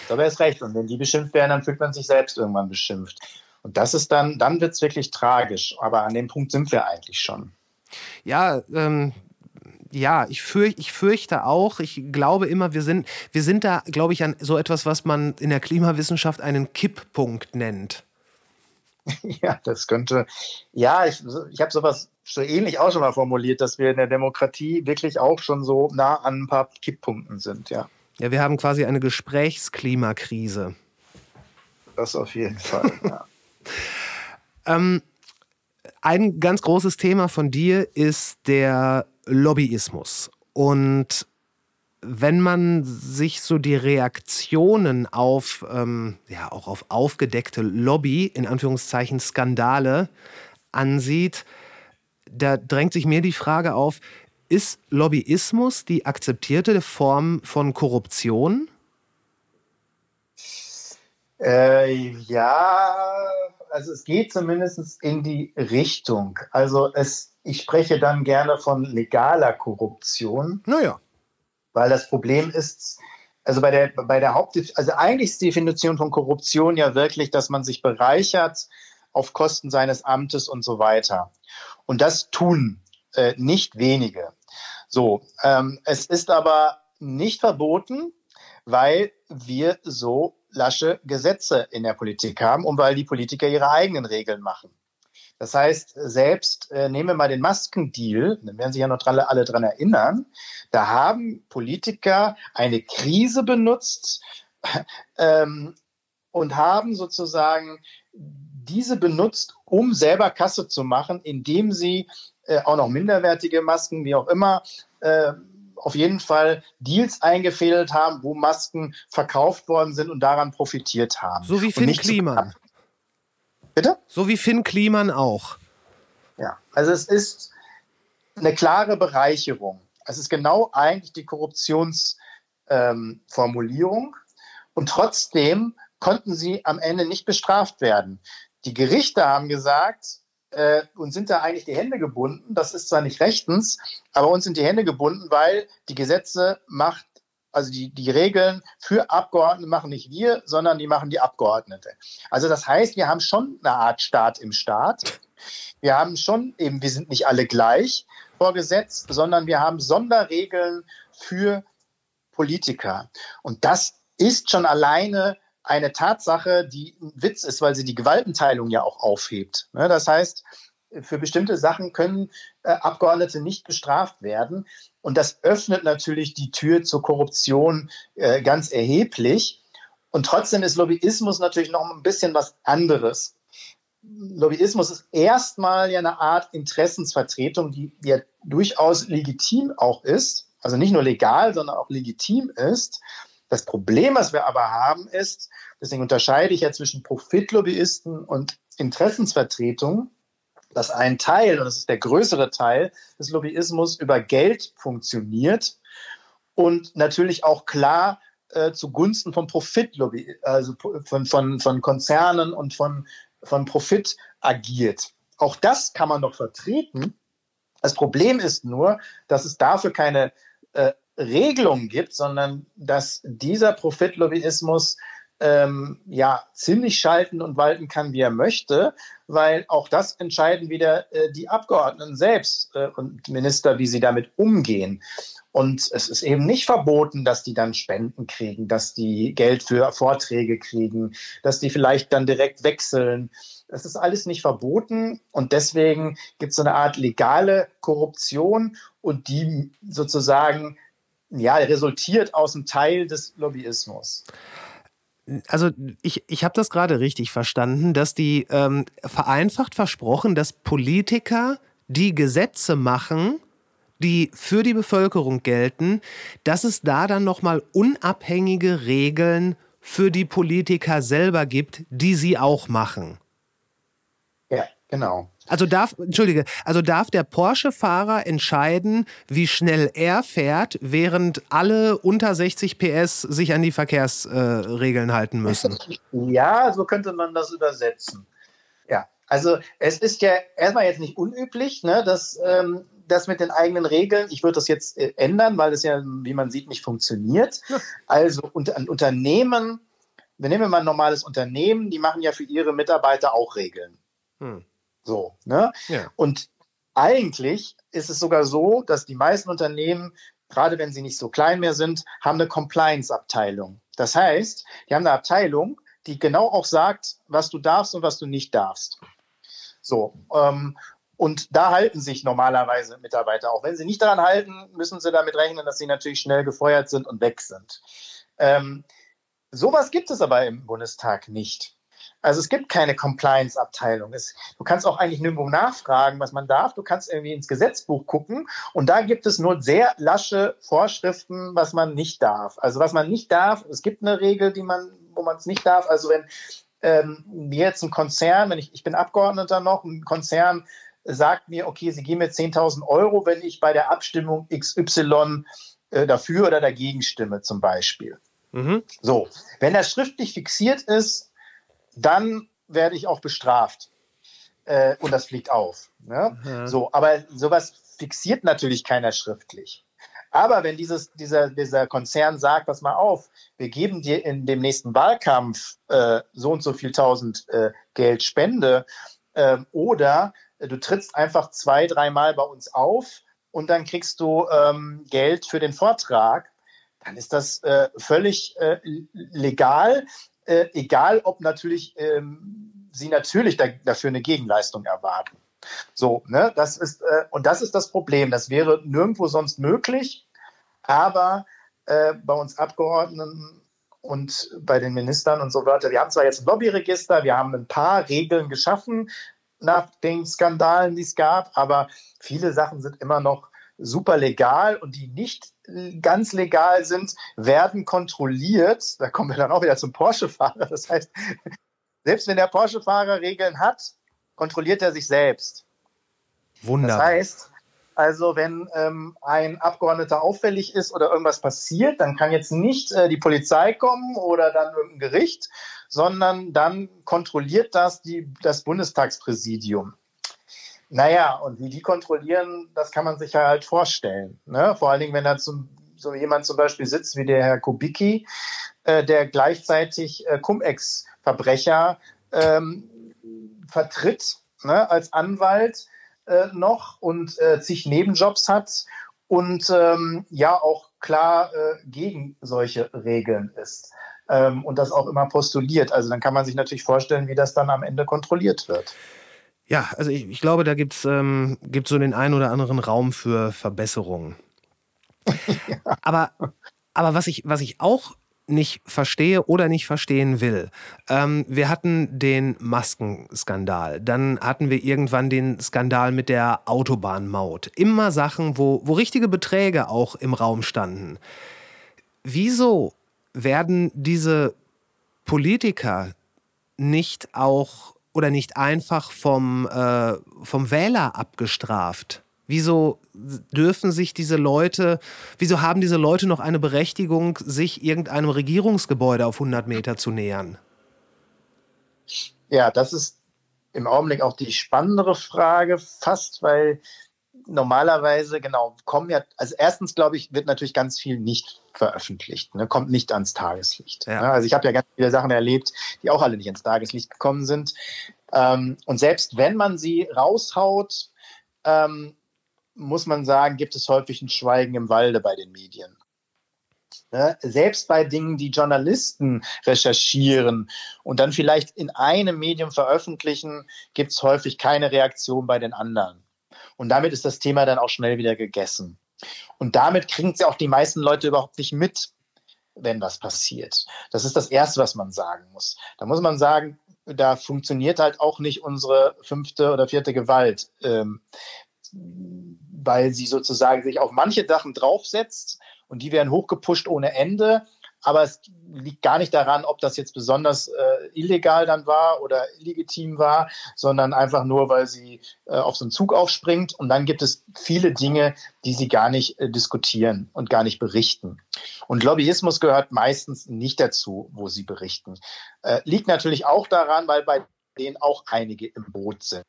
Aber erst recht. Und wenn die beschimpft werden, dann fühlt man sich selbst irgendwann beschimpft. Und das ist dann, dann wird es wirklich tragisch. Aber an dem Punkt sind wir eigentlich schon. Ja, ähm, ja, ich, fürch, ich fürchte auch, ich glaube immer, wir sind, wir sind da, glaube ich, an so etwas, was man in der Klimawissenschaft einen Kipppunkt nennt. Ja, das könnte, ja, ich, ich habe sowas so ähnlich auch schon mal formuliert, dass wir in der Demokratie wirklich auch schon so nah an ein paar Kipppunkten sind, ja. Ja, wir haben quasi eine Gesprächsklimakrise. Das auf jeden Fall, ja. ähm, ein ganz großes Thema von dir ist der Lobbyismus. Und wenn man sich so die Reaktionen auf, ähm, ja, auch auf aufgedeckte Lobby, in Anführungszeichen Skandale, ansieht, da drängt sich mir die Frage auf, ist Lobbyismus die akzeptierte Form von Korruption? Äh, ja, also es geht zumindest in die Richtung. Also es ich spreche dann gerne von legaler Korruption. Naja. Weil das Problem ist, also bei der, bei der Haupt, also eigentlich ist die Definition von Korruption ja wirklich, dass man sich bereichert auf Kosten seines Amtes und so weiter. Und das tun äh, nicht wenige. So, ähm, es ist aber nicht verboten, weil wir so lasche Gesetze in der Politik haben und weil die Politiker ihre eigenen Regeln machen. Das heißt, selbst äh, nehmen wir mal den Maskendeal, dann werden sich ja noch alle, alle dran erinnern, da haben Politiker eine Krise benutzt ähm, und haben sozusagen diese benutzt, um selber Kasse zu machen, indem sie äh, auch noch minderwertige Masken, wie auch immer, äh, auf jeden Fall Deals eingefädelt haben, wo Masken verkauft worden sind und daran profitiert haben. So wie Finn Kliman. Bitte? So wie Finn Kliman auch. Ja, also es ist eine klare Bereicherung. Es ist genau eigentlich die Korruptionsformulierung. Ähm, und trotzdem konnten sie am Ende nicht bestraft werden. Die Gerichte haben gesagt, äh, uns sind da eigentlich die Hände gebunden. Das ist zwar nicht rechtens, aber uns sind die Hände gebunden, weil die Gesetze macht also die, die Regeln für Abgeordnete machen nicht wir, sondern die machen die Abgeordnete. Also das heißt, wir haben schon eine Art Staat im Staat. Wir haben schon eben, wir sind nicht alle gleich vor Gesetz, sondern wir haben Sonderregeln für Politiker. Und das ist schon alleine eine Tatsache, die ein Witz ist, weil sie die Gewaltenteilung ja auch aufhebt. Ne, das heißt, für bestimmte Sachen können äh, Abgeordnete nicht bestraft werden. Und das öffnet natürlich die Tür zur Korruption äh, ganz erheblich. Und trotzdem ist Lobbyismus natürlich noch ein bisschen was anderes. Lobbyismus ist erstmal ja eine Art Interessensvertretung, die ja durchaus legitim auch ist. Also nicht nur legal, sondern auch legitim ist. Das Problem, was wir aber haben, ist, deswegen unterscheide ich ja zwischen Profitlobbyisten und Interessensvertretung, dass ein Teil, und das ist der größere Teil des Lobbyismus, über Geld funktioniert und natürlich auch klar äh, zugunsten von Profitlobby, also von, von, von Konzernen und von, von Profit agiert. Auch das kann man doch vertreten. Das Problem ist nur, dass es dafür keine äh, Regelung gibt, sondern dass dieser Profitlobbyismus ähm, ja ziemlich schalten und walten kann, wie er möchte, weil auch das entscheiden wieder äh, die Abgeordneten selbst äh, und Minister, wie sie damit umgehen. Und es ist eben nicht verboten, dass die dann Spenden kriegen, dass die Geld für Vorträge kriegen, dass die vielleicht dann direkt wechseln. Das ist alles nicht verboten und deswegen gibt es so eine Art legale Korruption und die sozusagen ja, resultiert aus einem Teil des Lobbyismus. Also ich, ich habe das gerade richtig verstanden, dass die ähm, vereinfacht versprochen, dass Politiker, die Gesetze machen, die für die Bevölkerung gelten, dass es da dann nochmal unabhängige Regeln für die Politiker selber gibt, die sie auch machen. Ja, genau. Also darf, entschuldige, also darf der Porsche-Fahrer entscheiden, wie schnell er fährt, während alle unter 60 PS sich an die Verkehrsregeln äh, halten müssen? Ja, so könnte man das übersetzen. Ja, also es ist ja erstmal jetzt nicht unüblich, ne, dass ähm, das mit den eigenen Regeln, ich würde das jetzt äh, ändern, weil das ja, wie man sieht, nicht funktioniert. Ja. Also unter, ein Unternehmen, wir nehmen mal ein normales Unternehmen, die machen ja für ihre Mitarbeiter auch Regeln. Hm. So, ne? Ja. Und eigentlich ist es sogar so, dass die meisten Unternehmen, gerade wenn sie nicht so klein mehr sind, haben eine Compliance-Abteilung. Das heißt, die haben eine Abteilung, die genau auch sagt, was du darfst und was du nicht darfst. So, ähm, und da halten sich normalerweise Mitarbeiter. Auch wenn sie nicht daran halten, müssen sie damit rechnen, dass sie natürlich schnell gefeuert sind und weg sind. Ähm, sowas gibt es aber im Bundestag nicht. Also es gibt keine Compliance-Abteilung. Du kannst auch eigentlich nirgendwo nachfragen, was man darf. Du kannst irgendwie ins Gesetzbuch gucken und da gibt es nur sehr lasche Vorschriften, was man nicht darf. Also was man nicht darf, es gibt eine Regel, die man, wo man es nicht darf. Also wenn ähm, mir jetzt ein Konzern, wenn ich, ich bin Abgeordneter noch, ein Konzern sagt mir, okay, Sie geben mir 10.000 Euro, wenn ich bei der Abstimmung XY äh, dafür oder dagegen stimme, zum Beispiel. Mhm. So, wenn das schriftlich fixiert ist, dann werde ich auch bestraft. Äh, und das fliegt auf. Ne? Mhm. So, aber sowas fixiert natürlich keiner schriftlich. Aber wenn dieses, dieser, dieser Konzern sagt, pass mal auf, wir geben dir in dem nächsten Wahlkampf äh, so und so viel tausend äh, Geld Spende ähm, oder du trittst einfach zwei, dreimal bei uns auf und dann kriegst du ähm, Geld für den Vortrag, dann ist das äh, völlig äh, legal äh, egal ob natürlich ähm, sie natürlich da, dafür eine Gegenleistung erwarten. So, ne, das ist, äh, und das ist das Problem. Das wäre nirgendwo sonst möglich, aber äh, bei uns Abgeordneten und bei den Ministern und so weiter. Wir haben zwar jetzt ein Lobbyregister, wir haben ein paar Regeln geschaffen nach den Skandalen, die es gab, aber viele Sachen sind immer noch super legal und die nicht ganz legal sind, werden kontrolliert. Da kommen wir dann auch wieder zum Porsche-Fahrer. Das heißt, selbst wenn der Porsche-Fahrer Regeln hat, kontrolliert er sich selbst. Wunderbar. Das heißt, also wenn ähm, ein Abgeordneter auffällig ist oder irgendwas passiert, dann kann jetzt nicht äh, die Polizei kommen oder dann irgendein Gericht, sondern dann kontrolliert das die, das Bundestagspräsidium. Naja, und wie die kontrollieren, das kann man sich ja halt vorstellen. Ne? Vor allen Dingen, wenn da zum, so jemand zum Beispiel sitzt wie der Herr Kubicki, äh, der gleichzeitig äh, Cum-Ex-Verbrecher ähm, vertritt ne, als Anwalt äh, noch und äh, zig Nebenjobs hat und ähm, ja auch klar äh, gegen solche Regeln ist ähm, und das auch immer postuliert. Also dann kann man sich natürlich vorstellen, wie das dann am Ende kontrolliert wird. Ja, also ich, ich glaube, da gibt es ähm, gibt's so den einen oder anderen Raum für Verbesserungen. ja. Aber, aber was, ich, was ich auch nicht verstehe oder nicht verstehen will. Ähm, wir hatten den Maskenskandal, dann hatten wir irgendwann den Skandal mit der Autobahnmaut. Immer Sachen, wo, wo richtige Beträge auch im Raum standen. Wieso werden diese Politiker nicht auch oder nicht einfach vom, äh, vom Wähler abgestraft? Wieso dürfen sich diese Leute, wieso haben diese Leute noch eine Berechtigung, sich irgendeinem Regierungsgebäude auf 100 Meter zu nähern? Ja, das ist im Augenblick auch die spannendere Frage fast, weil normalerweise, genau, kommen ja, also erstens glaube ich, wird natürlich ganz viel nicht veröffentlicht, ne, kommt nicht ans Tageslicht. Ja. Ne? Also ich habe ja ganz viele Sachen erlebt, die auch alle nicht ins Tageslicht gekommen sind. Ähm, und selbst wenn man sie raushaut, ähm, muss man sagen, gibt es häufig ein Schweigen im Walde bei den Medien. Ne? Selbst bei Dingen, die Journalisten recherchieren und dann vielleicht in einem Medium veröffentlichen, gibt es häufig keine Reaktion bei den anderen. Und damit ist das Thema dann auch schnell wieder gegessen. Und damit kriegen es ja auch die meisten Leute überhaupt nicht mit, wenn was passiert. Das ist das Erste, was man sagen muss. Da muss man sagen, da funktioniert halt auch nicht unsere fünfte oder vierte Gewalt. Ähm, weil sie sozusagen sich auf manche Sachen draufsetzt und die werden hochgepusht ohne Ende. Aber es liegt gar nicht daran, ob das jetzt besonders äh, illegal dann war oder illegitim war, sondern einfach nur, weil sie äh, auf so einen Zug aufspringt. Und dann gibt es viele Dinge, die sie gar nicht äh, diskutieren und gar nicht berichten. Und Lobbyismus gehört meistens nicht dazu, wo sie berichten. Äh, liegt natürlich auch daran, weil bei denen auch einige im Boot sind.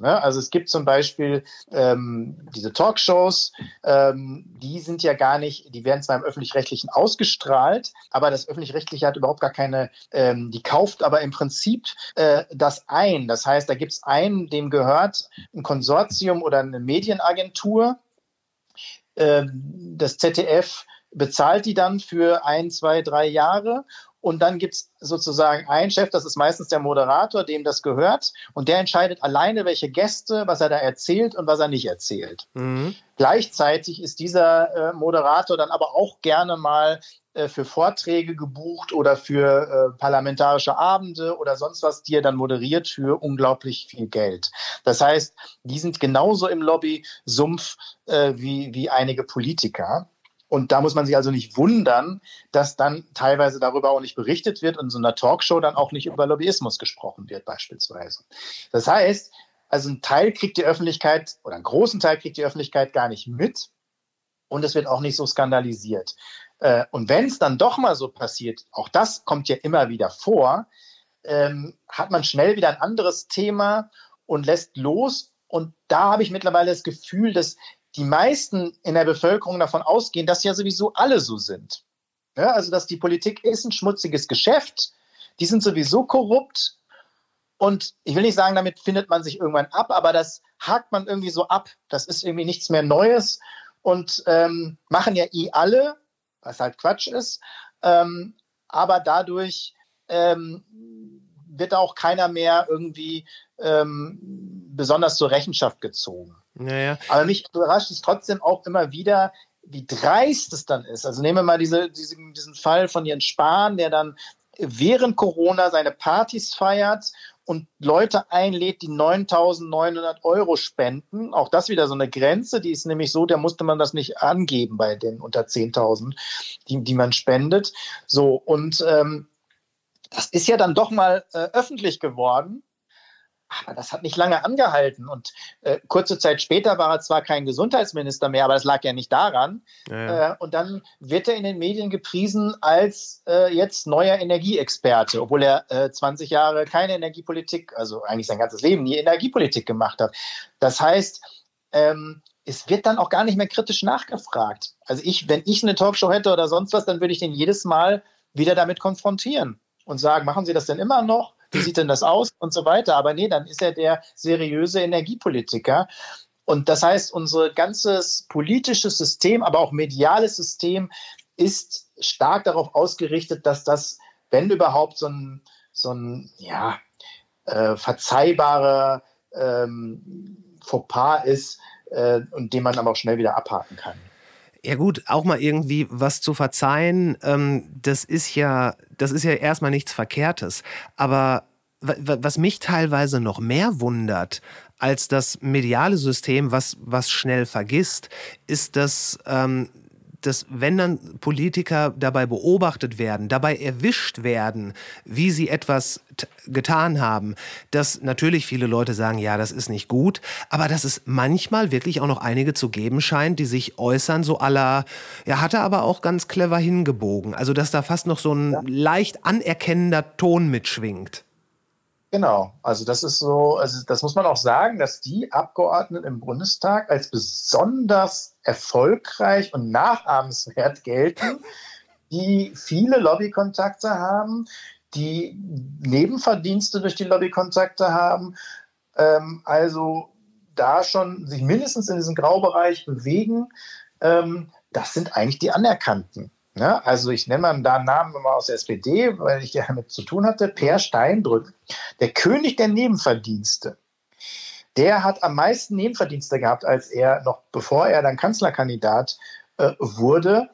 Ne? Also es gibt zum Beispiel ähm, diese Talkshows, ähm, die sind ja gar nicht, die werden zwar im öffentlich-rechtlichen ausgestrahlt, aber das öffentlich-rechtliche hat überhaupt gar keine, ähm, die kauft aber im Prinzip äh, das ein. Das heißt, da gibt es einen, dem gehört ein Konsortium oder eine Medienagentur. Ähm, das ZDF bezahlt die dann für ein, zwei, drei Jahre und dann gibt es sozusagen einen Chef, das ist meistens der Moderator, dem das gehört. Und der entscheidet alleine, welche Gäste, was er da erzählt und was er nicht erzählt. Mhm. Gleichzeitig ist dieser äh, Moderator dann aber auch gerne mal äh, für Vorträge gebucht oder für äh, parlamentarische Abende oder sonst was, die er dann moderiert für unglaublich viel Geld. Das heißt, die sind genauso im Lobby-Sumpf äh, wie, wie einige Politiker. Und da muss man sich also nicht wundern, dass dann teilweise darüber auch nicht berichtet wird und in so einer Talkshow dann auch nicht über Lobbyismus gesprochen wird beispielsweise. Das heißt, also ein Teil kriegt die Öffentlichkeit oder einen großen Teil kriegt die Öffentlichkeit gar nicht mit und es wird auch nicht so skandalisiert. Äh, und wenn es dann doch mal so passiert, auch das kommt ja immer wieder vor, ähm, hat man schnell wieder ein anderes Thema und lässt los. Und da habe ich mittlerweile das Gefühl, dass die meisten in der Bevölkerung davon ausgehen, dass ja sowieso alle so sind. Ja, also, dass die Politik ist ein schmutziges Geschäft, die sind sowieso korrupt. Und ich will nicht sagen, damit findet man sich irgendwann ab, aber das hakt man irgendwie so ab. Das ist irgendwie nichts mehr Neues und ähm, machen ja eh alle, was halt Quatsch ist. Ähm, aber dadurch ähm, wird auch keiner mehr irgendwie ähm, besonders zur Rechenschaft gezogen. Naja. Aber mich überrascht es trotzdem auch immer wieder, wie dreist es dann ist. Also nehmen wir mal diese, diese, diesen Fall von Jens Spahn, der dann während Corona seine Partys feiert und Leute einlädt, die 9.900 Euro spenden. Auch das wieder so eine Grenze, die ist nämlich so, da musste man das nicht angeben bei den unter 10.000, die, die man spendet. So, und ähm, das ist ja dann doch mal äh, öffentlich geworden. Aber das hat nicht lange angehalten. Und äh, kurze Zeit später war er zwar kein Gesundheitsminister mehr, aber das lag ja nicht daran. Ja. Äh, und dann wird er in den Medien gepriesen als äh, jetzt neuer Energieexperte, obwohl er 20 äh, Jahre keine Energiepolitik, also eigentlich sein ganzes Leben nie Energiepolitik gemacht hat. Das heißt, ähm, es wird dann auch gar nicht mehr kritisch nachgefragt. Also ich, wenn ich eine Talkshow hätte oder sonst was, dann würde ich den jedes Mal wieder damit konfrontieren und sagen, machen Sie das denn immer noch? Wie sieht denn das aus und so weiter. Aber nee, dann ist er der seriöse Energiepolitiker. Und das heißt, unser ganzes politisches System, aber auch mediales System ist stark darauf ausgerichtet, dass das, wenn überhaupt, so ein, so ein ja, äh, verzeihbarer ähm, Fauxpas ist äh, und den man aber auch schnell wieder abhaken kann. Ja gut, auch mal irgendwie was zu verzeihen, ähm, das ist ja, das ist ja erstmal nichts Verkehrtes. Aber was mich teilweise noch mehr wundert als das mediale System, was, was schnell vergisst, ist, dass, ähm, dass wenn dann Politiker dabei beobachtet werden, dabei erwischt werden, wie sie etwas getan haben, dass natürlich viele Leute sagen, ja, das ist nicht gut, aber dass es manchmal wirklich auch noch einige zu geben scheint, die sich äußern, so aller, ja, hat er aber auch ganz clever hingebogen. Also, dass da fast noch so ein leicht anerkennender Ton mitschwingt. Genau, also das ist so, also das muss man auch sagen, dass die Abgeordneten im Bundestag als besonders erfolgreich und nachahmenswert gelten, die viele Lobbykontakte haben, die Nebenverdienste durch die Lobbykontakte haben, ähm, also da schon sich mindestens in diesem Graubereich bewegen. Ähm, das sind eigentlich die Anerkannten. Ne? Also ich nenne mal da einen Namen mal aus der SPD, weil ich damit zu tun hatte, Per Steinbrück, der König der Nebenverdienste. Der hat am meisten Nebenverdienste gehabt, als er noch, bevor er dann Kanzlerkandidat äh, wurde.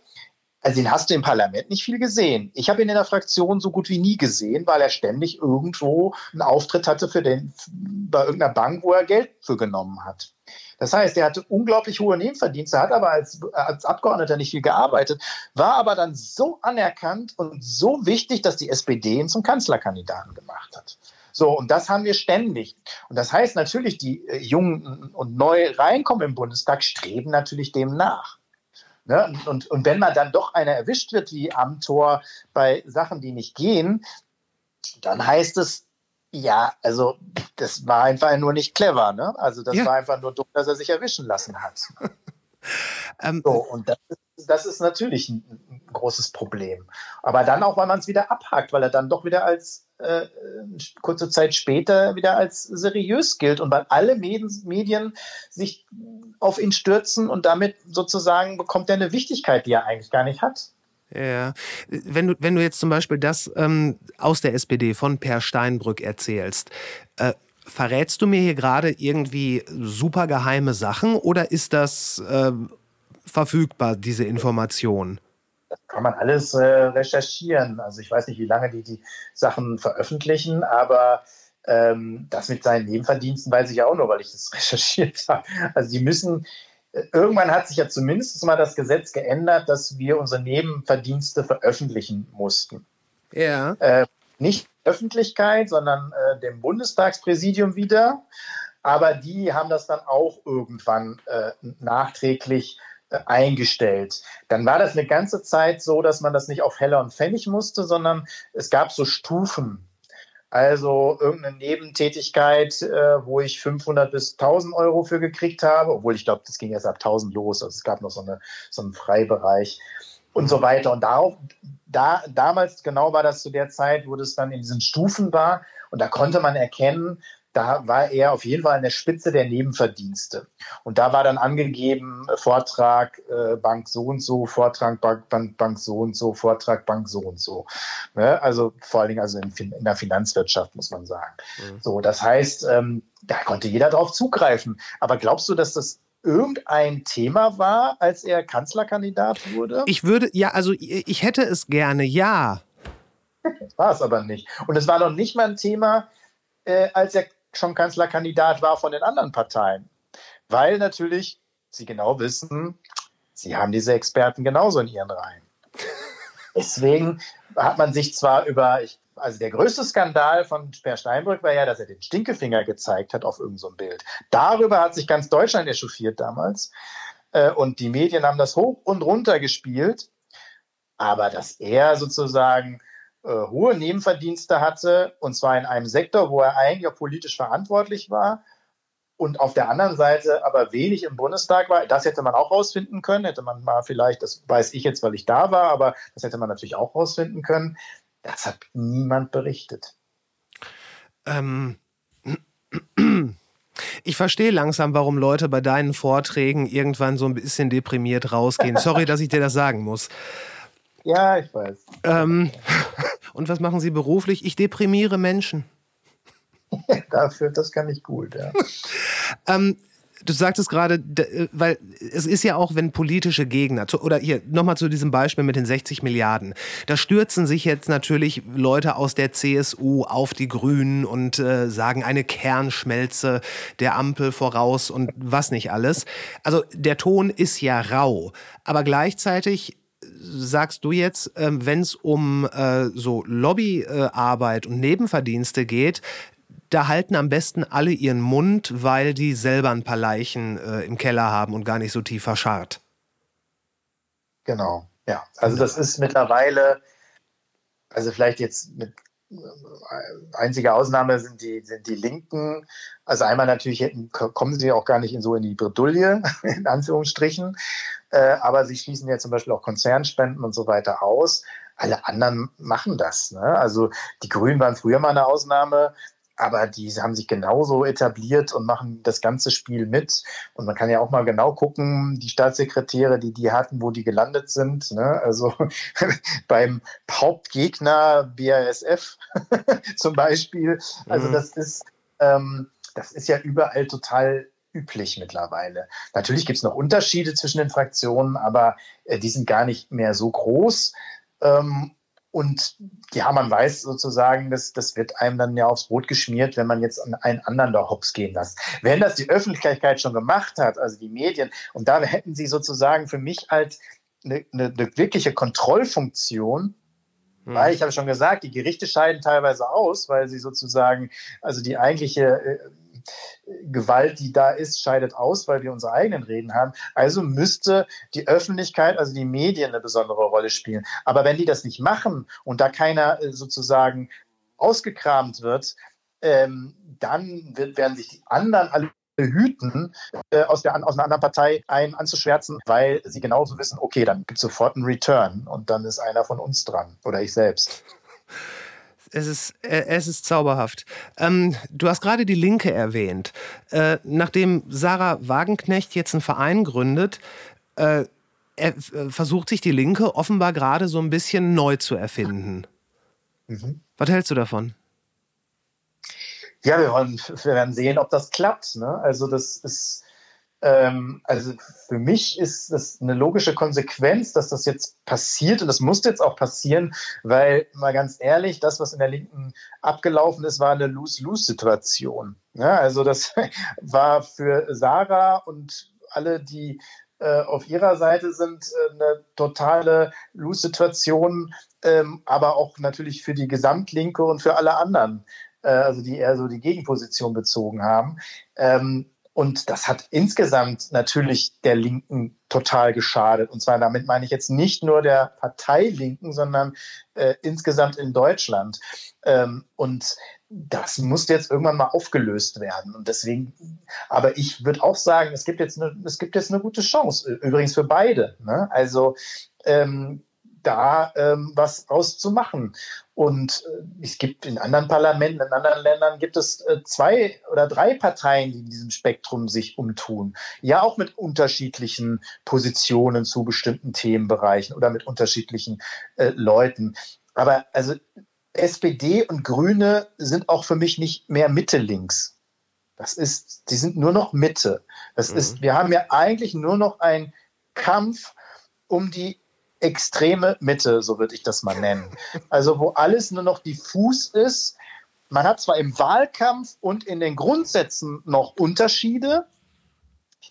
Also den hast du im Parlament nicht viel gesehen. Ich habe ihn in der Fraktion so gut wie nie gesehen, weil er ständig irgendwo einen Auftritt hatte für den, bei irgendeiner Bank, wo er Geld für genommen hat. Das heißt, er hatte unglaublich hohe Nebenverdienste, hat aber als, als Abgeordneter nicht viel gearbeitet, war aber dann so anerkannt und so wichtig, dass die SPD ihn zum Kanzlerkandidaten gemacht hat. So, und das haben wir ständig. Und das heißt natürlich, die äh, Jungen und neu reinkommen im Bundestag streben natürlich dem nach. Ne? Und, und wenn man dann doch einer erwischt wird wie Amtor bei Sachen, die nicht gehen, dann heißt es, ja, also das war einfach nur nicht clever, ne? Also das ja. war einfach nur dumm, dass er sich erwischen lassen hat. ähm, so, und das ist, das ist natürlich ein, ein, großes Problem. Aber dann auch, weil man es wieder abhakt, weil er dann doch wieder als äh, kurze Zeit später wieder als seriös gilt und weil alle Medien, Medien sich auf ihn stürzen und damit sozusagen bekommt er eine Wichtigkeit, die er eigentlich gar nicht hat. Ja, wenn du, wenn du jetzt zum Beispiel das ähm, aus der SPD von Per Steinbrück erzählst, äh, verrätst du mir hier gerade irgendwie super geheime Sachen oder ist das äh, verfügbar, diese Information? Das kann man alles äh, recherchieren. Also ich weiß nicht, wie lange die die Sachen veröffentlichen, aber ähm, das mit seinen Nebenverdiensten weiß ich ja auch nur, weil ich das recherchiert habe. Also die müssen irgendwann hat sich ja zumindest mal das Gesetz geändert, dass wir unsere Nebenverdienste veröffentlichen mussten. Ja. Äh, nicht Öffentlichkeit, sondern äh, dem Bundestagspräsidium wieder. Aber die haben das dann auch irgendwann äh, nachträglich äh, eingestellt. Dann war das eine ganze Zeit so, dass man das nicht auf Heller und Pfennig musste, sondern es gab so Stufen. Also irgendeine Nebentätigkeit, äh, wo ich 500 bis 1000 Euro für gekriegt habe, obwohl ich glaube, das ging erst ab 1000 los. Also es gab noch so, eine, so einen Freibereich und so weiter. Und darauf, da, damals genau war das zu der Zeit, wo das dann in diesen Stufen war. Und da konnte man erkennen, da war er auf jeden Fall an der Spitze der Nebenverdienste. Und da war dann angegeben, äh, Vortrag äh, Bank so und so, Vortrag Bank, Bank, Bank so und so, Vortrag Bank so und so. Ne? Also vor allen Dingen also in, in der Finanzwirtschaft, muss man sagen. Mhm. So, das heißt, ähm, da konnte jeder drauf zugreifen. Aber glaubst du, dass das irgendein Thema war, als er Kanzlerkandidat wurde? Ich würde, ja, also ich hätte es gerne, ja. Das war es aber nicht. Und es war noch nicht mal ein Thema, äh, als er schon Kanzlerkandidat war von den anderen Parteien. Weil natürlich sie genau wissen, sie haben diese Experten genauso in ihren Reihen. Deswegen hat man sich zwar über, also der größte Skandal von Per Steinbrück war ja, dass er den Stinkefinger gezeigt hat auf irgendein so Bild. Darüber hat sich ganz Deutschland echauffiert damals. Äh, und die Medien haben das hoch und runter gespielt. Aber dass er sozusagen hohe Nebenverdienste hatte, und zwar in einem Sektor, wo er eigentlich auch politisch verantwortlich war und auf der anderen Seite aber wenig im Bundestag war. Das hätte man auch rausfinden können, hätte man mal vielleicht, das weiß ich jetzt, weil ich da war, aber das hätte man natürlich auch rausfinden können. Das hat niemand berichtet. Ähm. Ich verstehe langsam, warum Leute bei deinen Vorträgen irgendwann so ein bisschen deprimiert rausgehen. Sorry, dass ich dir das sagen muss. Ja, ich weiß. Ähm, und was machen Sie beruflich? Ich deprimiere Menschen. Dafür, das kann ich gut, ja. ähm, du sagtest gerade, äh, weil es ist ja auch, wenn politische Gegner, oder hier nochmal zu diesem Beispiel mit den 60 Milliarden, da stürzen sich jetzt natürlich Leute aus der CSU auf die Grünen und äh, sagen eine Kernschmelze der Ampel voraus und was nicht alles. Also der Ton ist ja rau, aber gleichzeitig sagst du jetzt, äh, wenn es um äh, so Lobbyarbeit und Nebenverdienste geht, da halten am besten alle ihren Mund, weil die selber ein paar Leichen äh, im Keller haben und gar nicht so tief verscharrt. Genau, ja. Also das ist mittlerweile, also vielleicht jetzt mit äh, einzige Ausnahme sind die, sind die Linken. Also einmal natürlich kommen sie auch gar nicht in so in die Bredouille, in Anführungsstrichen. Äh, aber sie schließen ja zum Beispiel auch Konzernspenden und so weiter aus. Alle anderen machen das. Ne? Also die Grünen waren früher mal eine Ausnahme aber die haben sich genauso etabliert und machen das ganze Spiel mit. Und man kann ja auch mal genau gucken, die Staatssekretäre, die die hatten, wo die gelandet sind. Ne? Also beim Hauptgegner BASF zum Beispiel. Also mhm. das ist, ähm, das ist ja überall total üblich mittlerweile. Natürlich gibt es noch Unterschiede zwischen den Fraktionen, aber äh, die sind gar nicht mehr so groß. Ähm, und ja, man weiß sozusagen, dass das wird einem dann ja aufs Brot geschmiert, wenn man jetzt einen anderen da hops gehen lässt. Wenn das die Öffentlichkeit schon gemacht hat, also die Medien, und da hätten sie sozusagen für mich halt eine, eine, eine wirkliche Kontrollfunktion, hm. weil ich habe schon gesagt, die Gerichte scheiden teilweise aus, weil sie sozusagen, also die eigentliche äh, Gewalt, die da ist, scheidet aus, weil wir unsere eigenen Reden haben. Also müsste die Öffentlichkeit, also die Medien eine besondere Rolle spielen. Aber wenn die das nicht machen und da keiner äh, sozusagen ausgekramt wird, ähm, dann wird, werden sich die anderen alle hüten, äh, aus, der, aus einer anderen Partei einen anzuschwärzen, weil sie genauso wissen, okay, dann gibt es sofort einen Return und dann ist einer von uns dran oder ich selbst. Es ist, äh, es ist zauberhaft. Ähm, du hast gerade die Linke erwähnt. Äh, nachdem Sarah Wagenknecht jetzt einen Verein gründet, äh, äh, versucht sich die Linke offenbar gerade so ein bisschen neu zu erfinden. Mhm. Was hältst du davon? Ja, wir, wollen, wir werden sehen, ob das klappt. Ne? Also das ist also für mich ist das eine logische Konsequenz, dass das jetzt passiert und das muss jetzt auch passieren, weil mal ganz ehrlich, das, was in der Linken abgelaufen ist, war eine Lose-Lose-Situation. Ja, also das war für Sarah und alle, die äh, auf ihrer Seite sind, äh, eine totale Lose-Situation, ähm, aber auch natürlich für die Gesamtlinke und für alle anderen äh, also die eher so die Gegenposition bezogen haben. Ähm, und das hat insgesamt natürlich der Linken total geschadet. Und zwar damit meine ich jetzt nicht nur der Partei Linken, sondern äh, insgesamt in Deutschland. Ähm, und das muss jetzt irgendwann mal aufgelöst werden. Und deswegen, aber ich würde auch sagen, es gibt jetzt eine, es gibt jetzt eine gute Chance, übrigens für beide. Ne? Also ähm, da ähm, was auszumachen. Und äh, es gibt in anderen Parlamenten, in anderen Ländern gibt es äh, zwei oder drei Parteien, die in diesem Spektrum sich umtun. Ja, auch mit unterschiedlichen Positionen zu bestimmten Themenbereichen oder mit unterschiedlichen äh, Leuten. Aber also SPD und Grüne sind auch für mich nicht mehr Mitte-links. Das ist, die sind nur noch Mitte. Das mhm. ist, wir haben ja eigentlich nur noch einen Kampf um die extreme Mitte, so würde ich das mal nennen. Also wo alles nur noch diffus ist. Man hat zwar im Wahlkampf und in den Grundsätzen noch Unterschiede,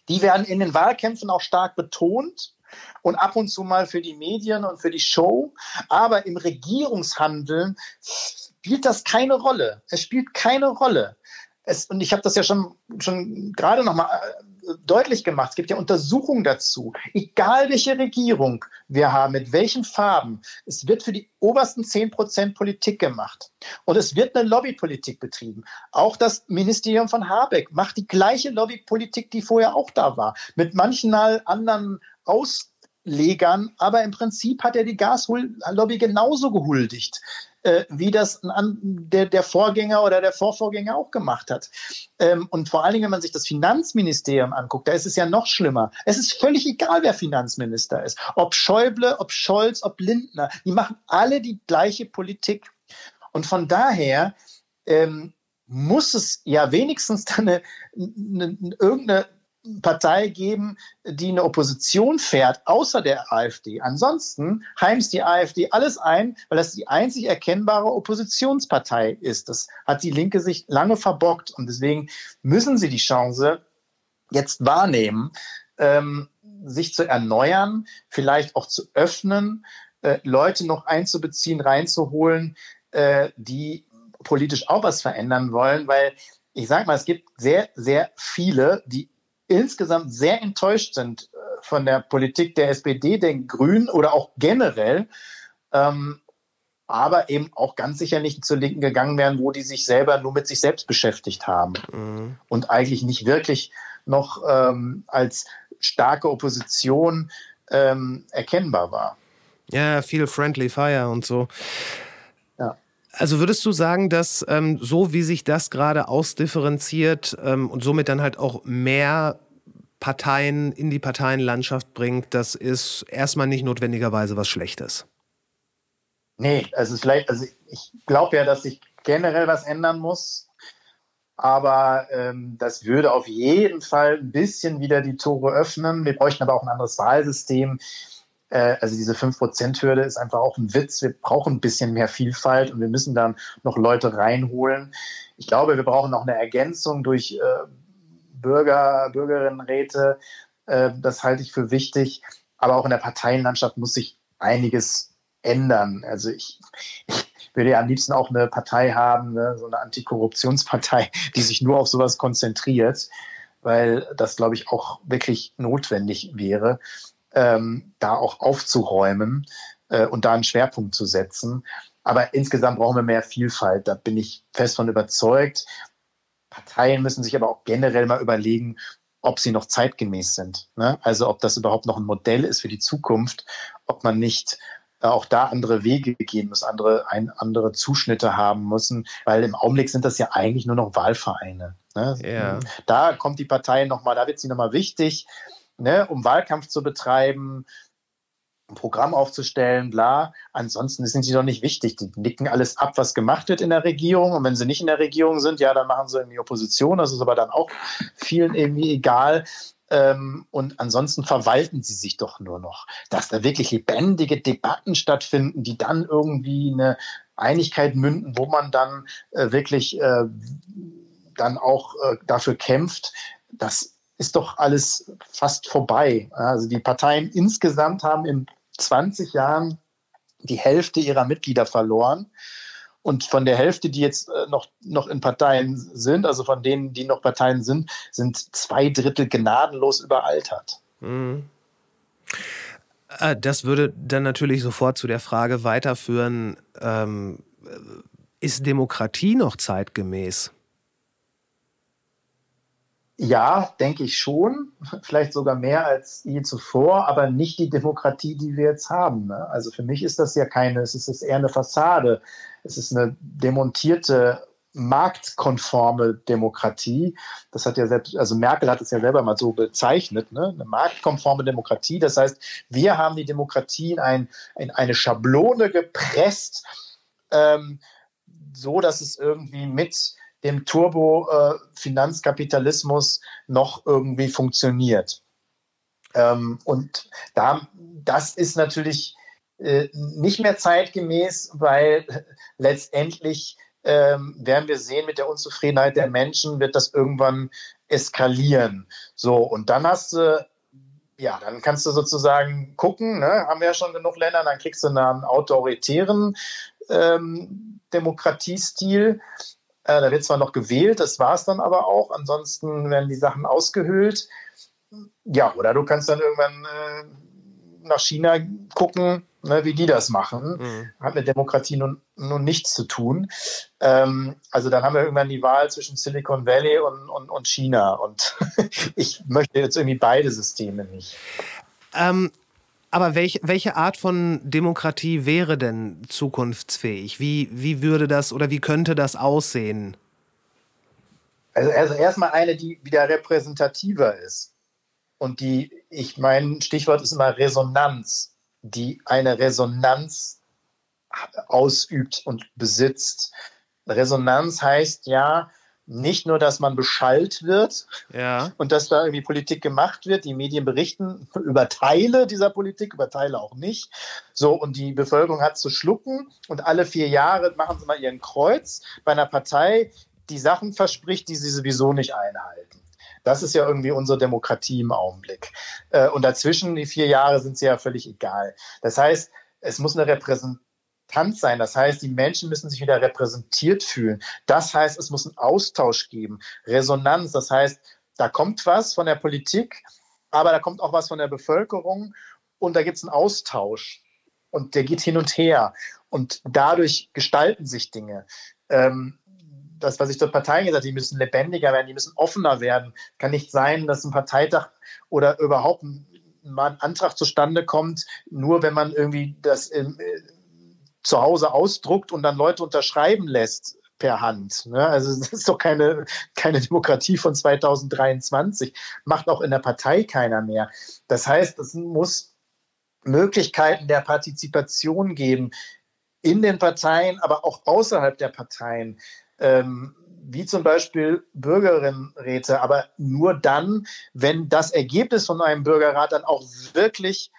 die werden in den Wahlkämpfen auch stark betont und ab und zu mal für die Medien und für die Show, aber im Regierungshandeln spielt das keine Rolle. Es spielt keine Rolle. Es, und ich habe das ja schon, schon gerade noch mal äh, deutlich gemacht. Es gibt ja Untersuchungen dazu. Egal welche Regierung wir haben, mit welchen Farben, es wird für die obersten 10 Prozent Politik gemacht. Und es wird eine Lobbypolitik betrieben. Auch das Ministerium von Habeck macht die gleiche Lobbypolitik, die vorher auch da war. Mit manchen anderen Auslegern, aber im Prinzip hat er die Gaslobby genauso gehuldigt äh, wie das ein, der, der Vorgänger oder der Vorvorgänger auch gemacht hat. Ähm, und vor allen Dingen, wenn man sich das Finanzministerium anguckt, da ist es ja noch schlimmer. Es ist völlig egal, wer Finanzminister ist. Ob Schäuble, ob Scholz, ob Lindner, die machen alle die gleiche Politik. Und von daher ähm, muss es ja wenigstens dann eine, eine, irgendeine Partei geben, die eine Opposition fährt, außer der AfD. Ansonsten heimst die AfD alles ein, weil das die einzig erkennbare Oppositionspartei ist. Das hat die Linke sich lange verbockt und deswegen müssen sie die Chance jetzt wahrnehmen, ähm, sich zu erneuern, vielleicht auch zu öffnen, äh, Leute noch einzubeziehen, reinzuholen, äh, die politisch auch was verändern wollen, weil ich sage mal, es gibt sehr, sehr viele, die insgesamt sehr enttäuscht sind äh, von der Politik der SPD, den Grünen oder auch generell, ähm, aber eben auch ganz sicher nicht zur Linken gegangen wären, wo die sich selber nur mit sich selbst beschäftigt haben mhm. und eigentlich nicht wirklich noch ähm, als starke Opposition ähm, erkennbar war. Ja, viel Friendly Fire und so. Also würdest du sagen, dass ähm, so wie sich das gerade ausdifferenziert ähm, und somit dann halt auch mehr Parteien in die Parteienlandschaft bringt, das ist erstmal nicht notwendigerweise was Schlechtes? Nee, also vielleicht, also ich glaube ja, dass sich generell was ändern muss. Aber ähm, das würde auf jeden Fall ein bisschen wieder die Tore öffnen. Wir bräuchten aber auch ein anderes Wahlsystem. Äh, also diese 5%-Hürde ist einfach auch ein Witz. Wir brauchen ein bisschen mehr Vielfalt und wir müssen dann noch Leute reinholen. Ich glaube, wir brauchen noch eine Ergänzung durch äh, Bürger, Bürgerinnenräte. Äh, das halte ich für wichtig. Aber auch in der Parteienlandschaft muss sich einiges ändern. Also ich, ich würde ja am liebsten auch eine Partei haben, ne, so eine Antikorruptionspartei, die sich nur auf sowas konzentriert, weil das, glaube ich, auch wirklich notwendig wäre ähm, da auch aufzuräumen äh, und da einen Schwerpunkt zu setzen. Aber insgesamt brauchen wir mehr Vielfalt. Da bin ich fest von überzeugt. Parteien müssen sich aber auch generell mal überlegen, ob sie noch zeitgemäß sind. Ne? Also ob das überhaupt noch ein Modell ist für die Zukunft, ob man nicht äh, auch da andere Wege gehen muss, andere, ein, andere Zuschnitte haben müssen, weil im Augenblick sind das ja eigentlich nur noch Wahlvereine. Ne? Ja. Da kommt die Partei nochmal, da wird sie nochmal wichtig ne, um Wahlkampf zu betreiben, ein Programm aufzustellen, bla. Ansonsten sind sie doch nicht wichtig. Die nicken alles ab, was gemacht wird in der Regierung. Und wenn sie nicht in der Regierung sind, ja, dann machen sie irgendwie Opposition. Das ist aber dann auch vielen irgendwie egal. Ähm, und ansonsten verwalten sie sich doch nur noch. Dass da wirklich lebendige Debatten stattfinden, die dann irgendwie eine Einigkeit münden, wo man dann äh, wirklich äh, dann auch äh, dafür kämpft, das ist doch alles fast vorbei. Also die Parteien insgesamt haben in 20 Jahren die Hälfte ihrer Mitglieder verloren. Und von der Hälfte, die jetzt äh, noch, noch in Parteien sind, also von denen, die noch Parteien sind, sind zwei Drittel gnadenlos überaltert. Mhm. Äh, das würde dann natürlich sofort zu der Frage weiterführen, ähm, ist Demokratie noch zeitgemäß? Ja, denke ich schon. Vielleicht sogar mehr als je zuvor, aber nicht die Demokratie, die wir jetzt haben. Ne? Also für mich ist das ja keine, es ist eher eine Fassade. Es ist eine demontierte, marktkonforme Demokratie. Das hat ja selbst, also Merkel hat es ja selber mal so bezeichnet, ne? eine marktkonforme Demokratie. Das heißt, wir haben die Demokratie in, ein, in eine Schablone gepresst, ähm, so dass es irgendwie mit dem Turbo-Finanzkapitalismus äh, noch irgendwie funktioniert. Ähm, und da, das ist natürlich äh, nicht mehr zeitgemäß, weil letztendlich ähm, werden wir sehen, mit der Unzufriedenheit der Menschen wird das irgendwann eskalieren. So, und dann hast du ja, dann kannst du sozusagen gucken, ne? haben wir ja schon genug Länder, dann kriegst du einen autoritären ähm, Demokratiestil. Äh, da wird zwar noch gewählt, das war es dann aber auch. Ansonsten werden die Sachen ausgehöhlt. Ja, oder du kannst dann irgendwann äh, nach China gucken, ne, wie die das machen. Mhm. Hat mit Demokratie nun, nun nichts zu tun. Ähm, also dann haben wir irgendwann die Wahl zwischen Silicon Valley und, und, und China. Und ich möchte jetzt irgendwie beide Systeme nicht. Ähm, aber welch, welche Art von Demokratie wäre denn zukunftsfähig? Wie, wie würde das oder wie könnte das aussehen? Also, also erstmal eine, die wieder repräsentativer ist. Und die, ich mein Stichwort ist immer Resonanz, die eine Resonanz ausübt und besitzt. Resonanz heißt ja, nicht nur, dass man beschallt wird ja. und dass da irgendwie Politik gemacht wird. Die Medien berichten über Teile dieser Politik, über Teile auch nicht. So, und die Bevölkerung hat zu schlucken und alle vier Jahre machen sie mal ihren Kreuz bei einer Partei, die Sachen verspricht, die sie sowieso nicht einhalten. Das ist ja irgendwie unsere Demokratie im Augenblick. Äh, und dazwischen, die vier Jahre, sind sie ja völlig egal. Das heißt, es muss eine Repräsentation Akzeptanz sein. Das heißt, die Menschen müssen sich wieder repräsentiert fühlen. Das heißt, es muss einen Austausch geben, Resonanz. Das heißt, da kommt was von der Politik, aber da kommt auch was von der Bevölkerung und da gibt es einen Austausch und der geht hin und her und dadurch gestalten sich Dinge. Ähm, das, was ich zur Parteien gesagt habe, die müssen lebendiger werden, die müssen offener werden. Kann nicht sein, dass ein Parteitag oder überhaupt mal ein Antrag zustande kommt, nur wenn man irgendwie das im, zu Hause ausdruckt und dann Leute unterschreiben lässt per Hand. Ne? Also das ist doch keine, keine Demokratie von 2023. Macht auch in der Partei keiner mehr. Das heißt, es muss Möglichkeiten der Partizipation geben in den Parteien, aber auch außerhalb der Parteien. Ähm, wie zum Beispiel Bürgerinnenräte, aber nur dann, wenn das Ergebnis von einem Bürgerrat dann auch wirklich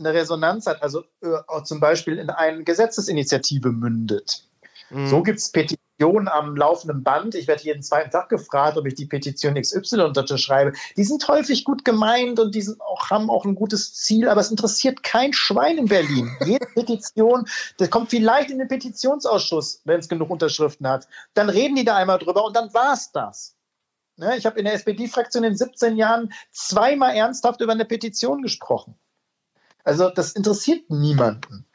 eine Resonanz hat, also äh, zum Beispiel in eine Gesetzesinitiative mündet. Mhm. So gibt es Petitionen am laufenden Band. Ich werde jeden zweiten Tag gefragt, ob ich die Petition XY unterschreibe. Die sind häufig gut gemeint und die sind auch, haben auch ein gutes Ziel, aber es interessiert kein Schwein in Berlin. Jede Petition, das kommt vielleicht in den Petitionsausschuss, wenn es genug Unterschriften hat. Dann reden die da einmal drüber und dann war es das. Ne, ich habe in der SPD-Fraktion in 17 Jahren zweimal ernsthaft über eine Petition gesprochen. Also das interessiert niemanden.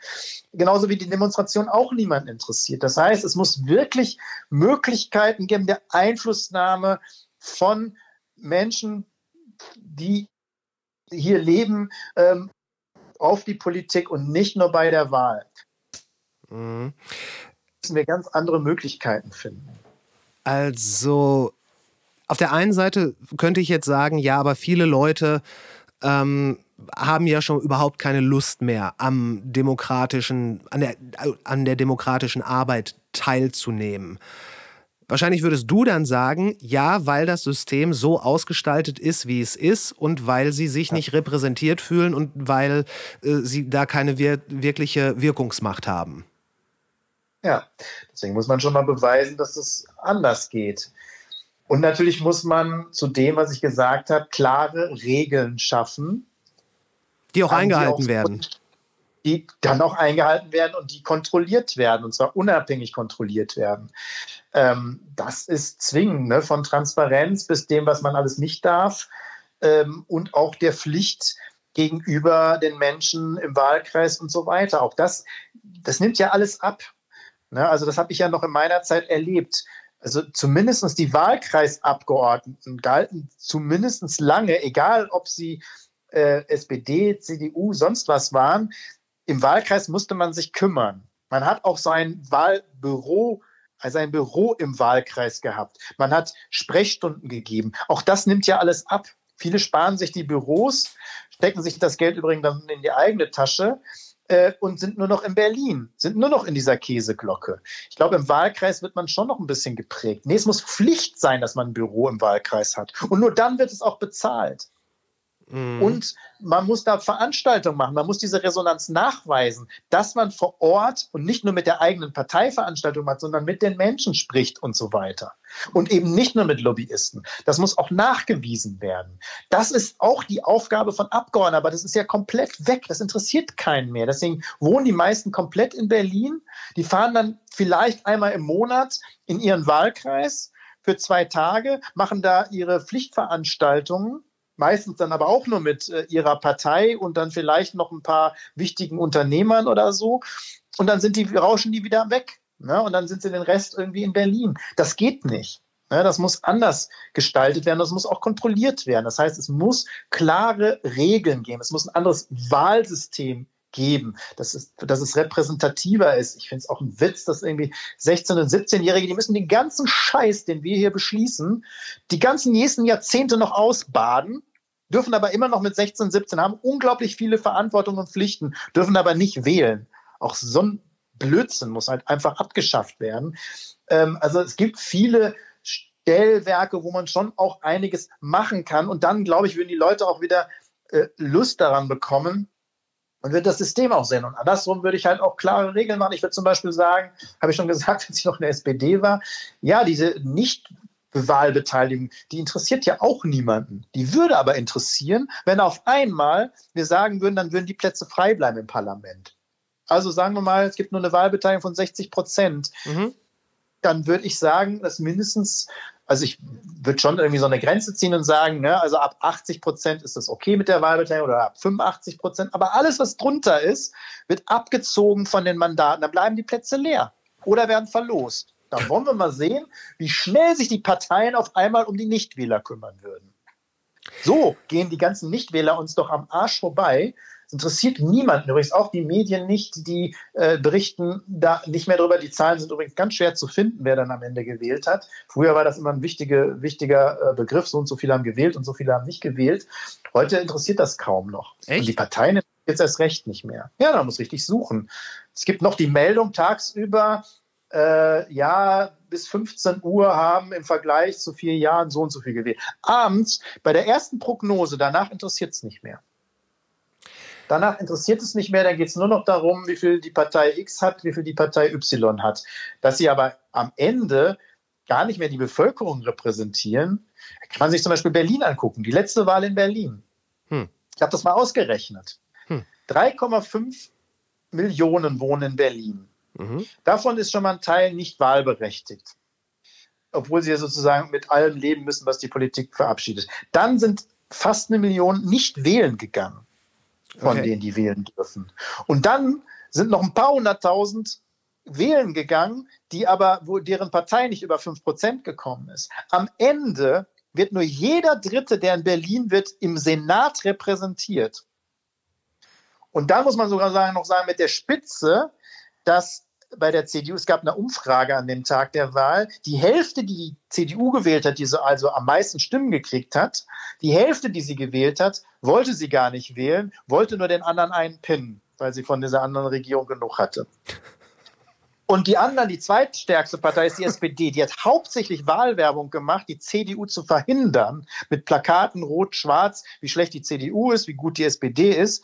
Genauso wie die Demonstration auch niemanden interessiert. Das heißt, es muss wirklich Möglichkeiten geben der Einflussnahme von Menschen, die hier leben, ähm, auf die Politik und nicht nur bei der Wahl. Mhm. Müssen wir ganz andere Möglichkeiten finden. Also auf der einen Seite könnte ich jetzt sagen, ja, aber viele Leute ähm, haben ja schon überhaupt keine Lust mehr am demokratischen, an der, an der demokratischen Arbeit teilzunehmen. Wahrscheinlich würdest du dann sagen, ja, weil das System so ausgestaltet ist, wie es ist und weil sie sich nicht repräsentiert fühlen und weil äh, sie da keine wir wirkliche Wirkungsmacht haben. Ja, deswegen muss man schon mal beweisen, dass es anders geht. Und natürlich muss man zu dem, was ich gesagt habe, klare Regeln schaffen, die auch eingehalten die auch, werden. Die dann auch eingehalten werden und die kontrolliert werden, und zwar unabhängig kontrolliert werden. Ähm, das ist zwingend, ne? von Transparenz bis dem, was man alles nicht darf ähm, und auch der Pflicht gegenüber den Menschen im Wahlkreis und so weiter. Auch das, das nimmt ja alles ab. Ne? Also das habe ich ja noch in meiner Zeit erlebt. Also zumindest die Wahlkreisabgeordneten galten zumindest lange, egal ob sie äh, SPD, CDU, sonst was waren, im Wahlkreis musste man sich kümmern. Man hat auch sein Wahlbüro, also ein Büro im Wahlkreis gehabt. Man hat Sprechstunden gegeben. Auch das nimmt ja alles ab. Viele sparen sich die Büros, stecken sich das Geld übrigens dann in die eigene Tasche äh, und sind nur noch in Berlin, sind nur noch in dieser Käseglocke. Ich glaube, im Wahlkreis wird man schon noch ein bisschen geprägt. Nee, es muss Pflicht sein, dass man ein Büro im Wahlkreis hat. Und nur dann wird es auch bezahlt. Mhm. Und man muss da Veranstaltungen machen, man muss diese Resonanz nachweisen, dass man vor Ort und nicht nur mit der eigenen Parteiveranstaltung macht, sondern mit den Menschen spricht und so weiter. Und eben nicht nur mit Lobbyisten. Das muss auch nachgewiesen werden. Das ist auch die Aufgabe von Abgeordneten, aber das ist ja komplett weg. Das interessiert keinen mehr. Deswegen wohnen die meisten komplett in Berlin. Die fahren dann vielleicht einmal im Monat in ihren Wahlkreis für zwei Tage, machen da ihre Pflichtveranstaltungen meistens dann aber auch nur mit äh, ihrer Partei und dann vielleicht noch ein paar wichtigen Unternehmern oder so. Und dann sind die, rauschen die wieder weg. Ne? Und dann sind sie den Rest irgendwie in Berlin. Das geht nicht. Ne? Das muss anders gestaltet werden. Das muss auch kontrolliert werden. Das heißt, es muss klare Regeln geben. Es muss ein anderes Wahlsystem geben, dass es, dass es repräsentativer ist. Ich finde es auch ein Witz, dass irgendwie 16- und 17-Jährige, die müssen den ganzen Scheiß, den wir hier beschließen, die ganzen nächsten Jahrzehnte noch ausbaden, dürfen aber immer noch mit 16, 17 haben unglaublich viele Verantwortungen und Pflichten, dürfen aber nicht wählen. Auch so ein Blödsinn muss halt einfach abgeschafft werden. Ähm, also es gibt viele Stellwerke, wo man schon auch einiges machen kann. Und dann, glaube ich, würden die Leute auch wieder äh, Lust daran bekommen, und wird das System auch sehen. Und andersrum würde ich halt auch klare Regeln machen. Ich würde zum Beispiel sagen, habe ich schon gesagt, als ich noch in der SPD war, ja, diese nicht Wahlbeteiligung, die interessiert ja auch niemanden. Die würde aber interessieren, wenn auf einmal wir sagen würden, dann würden die Plätze frei bleiben im Parlament. Also sagen wir mal, es gibt nur eine Wahlbeteiligung von 60 Prozent. Mhm. Dann würde ich sagen, dass mindestens also ich würde schon irgendwie so eine Grenze ziehen und sagen, ne, also ab 80 Prozent ist das okay mit der Wahlbeteiligung oder ab 85 Prozent. Aber alles, was drunter ist, wird abgezogen von den Mandaten. Dann bleiben die Plätze leer oder werden verlost. Dann wollen wir mal sehen, wie schnell sich die Parteien auf einmal um die Nichtwähler kümmern würden. So gehen die ganzen Nichtwähler uns doch am Arsch vorbei, es interessiert niemanden, übrigens auch die Medien nicht, die äh, berichten da nicht mehr drüber. Die Zahlen sind übrigens ganz schwer zu finden, wer dann am Ende gewählt hat. Früher war das immer ein wichtige, wichtiger äh, Begriff, so und so viele haben gewählt und so viele haben nicht gewählt. Heute interessiert das kaum noch. Echt? Und die Parteien jetzt erst recht nicht mehr. Ja, man muss richtig suchen. Es gibt noch die Meldung tagsüber, äh, ja, bis 15 Uhr haben im Vergleich zu vier Jahren so und so viel gewählt. Abends bei der ersten Prognose, danach interessiert es nicht mehr. Danach interessiert es nicht mehr, dann geht es nur noch darum, wie viel die Partei X hat, wie viel die Partei Y hat. Dass sie aber am Ende gar nicht mehr die Bevölkerung repräsentieren, kann man sich zum Beispiel Berlin angucken, die letzte Wahl in Berlin. Hm. Ich habe das mal ausgerechnet. Hm. 3,5 Millionen wohnen in Berlin. Mhm. Davon ist schon mal ein Teil nicht wahlberechtigt. Obwohl sie ja sozusagen mit allem leben müssen, was die Politik verabschiedet. Dann sind fast eine Million nicht wählen gegangen von okay. denen, die wählen dürfen. Und dann sind noch ein paar hunderttausend wählen gegangen, die aber, wo deren Partei nicht über fünf Prozent gekommen ist. Am Ende wird nur jeder Dritte, der in Berlin wird, im Senat repräsentiert. Und da muss man sogar sagen, noch sagen, mit der Spitze, dass bei der CDU, es gab eine Umfrage an dem Tag der Wahl, die Hälfte, die die CDU gewählt hat, die so also am meisten Stimmen gekriegt hat, die Hälfte, die sie gewählt hat, wollte sie gar nicht wählen, wollte nur den anderen einen pinnen, weil sie von dieser anderen Regierung genug hatte. Und die anderen, die zweitstärkste Partei ist die SPD, die hat hauptsächlich Wahlwerbung gemacht, die CDU zu verhindern, mit Plakaten rot-schwarz, wie schlecht die CDU ist, wie gut die SPD ist.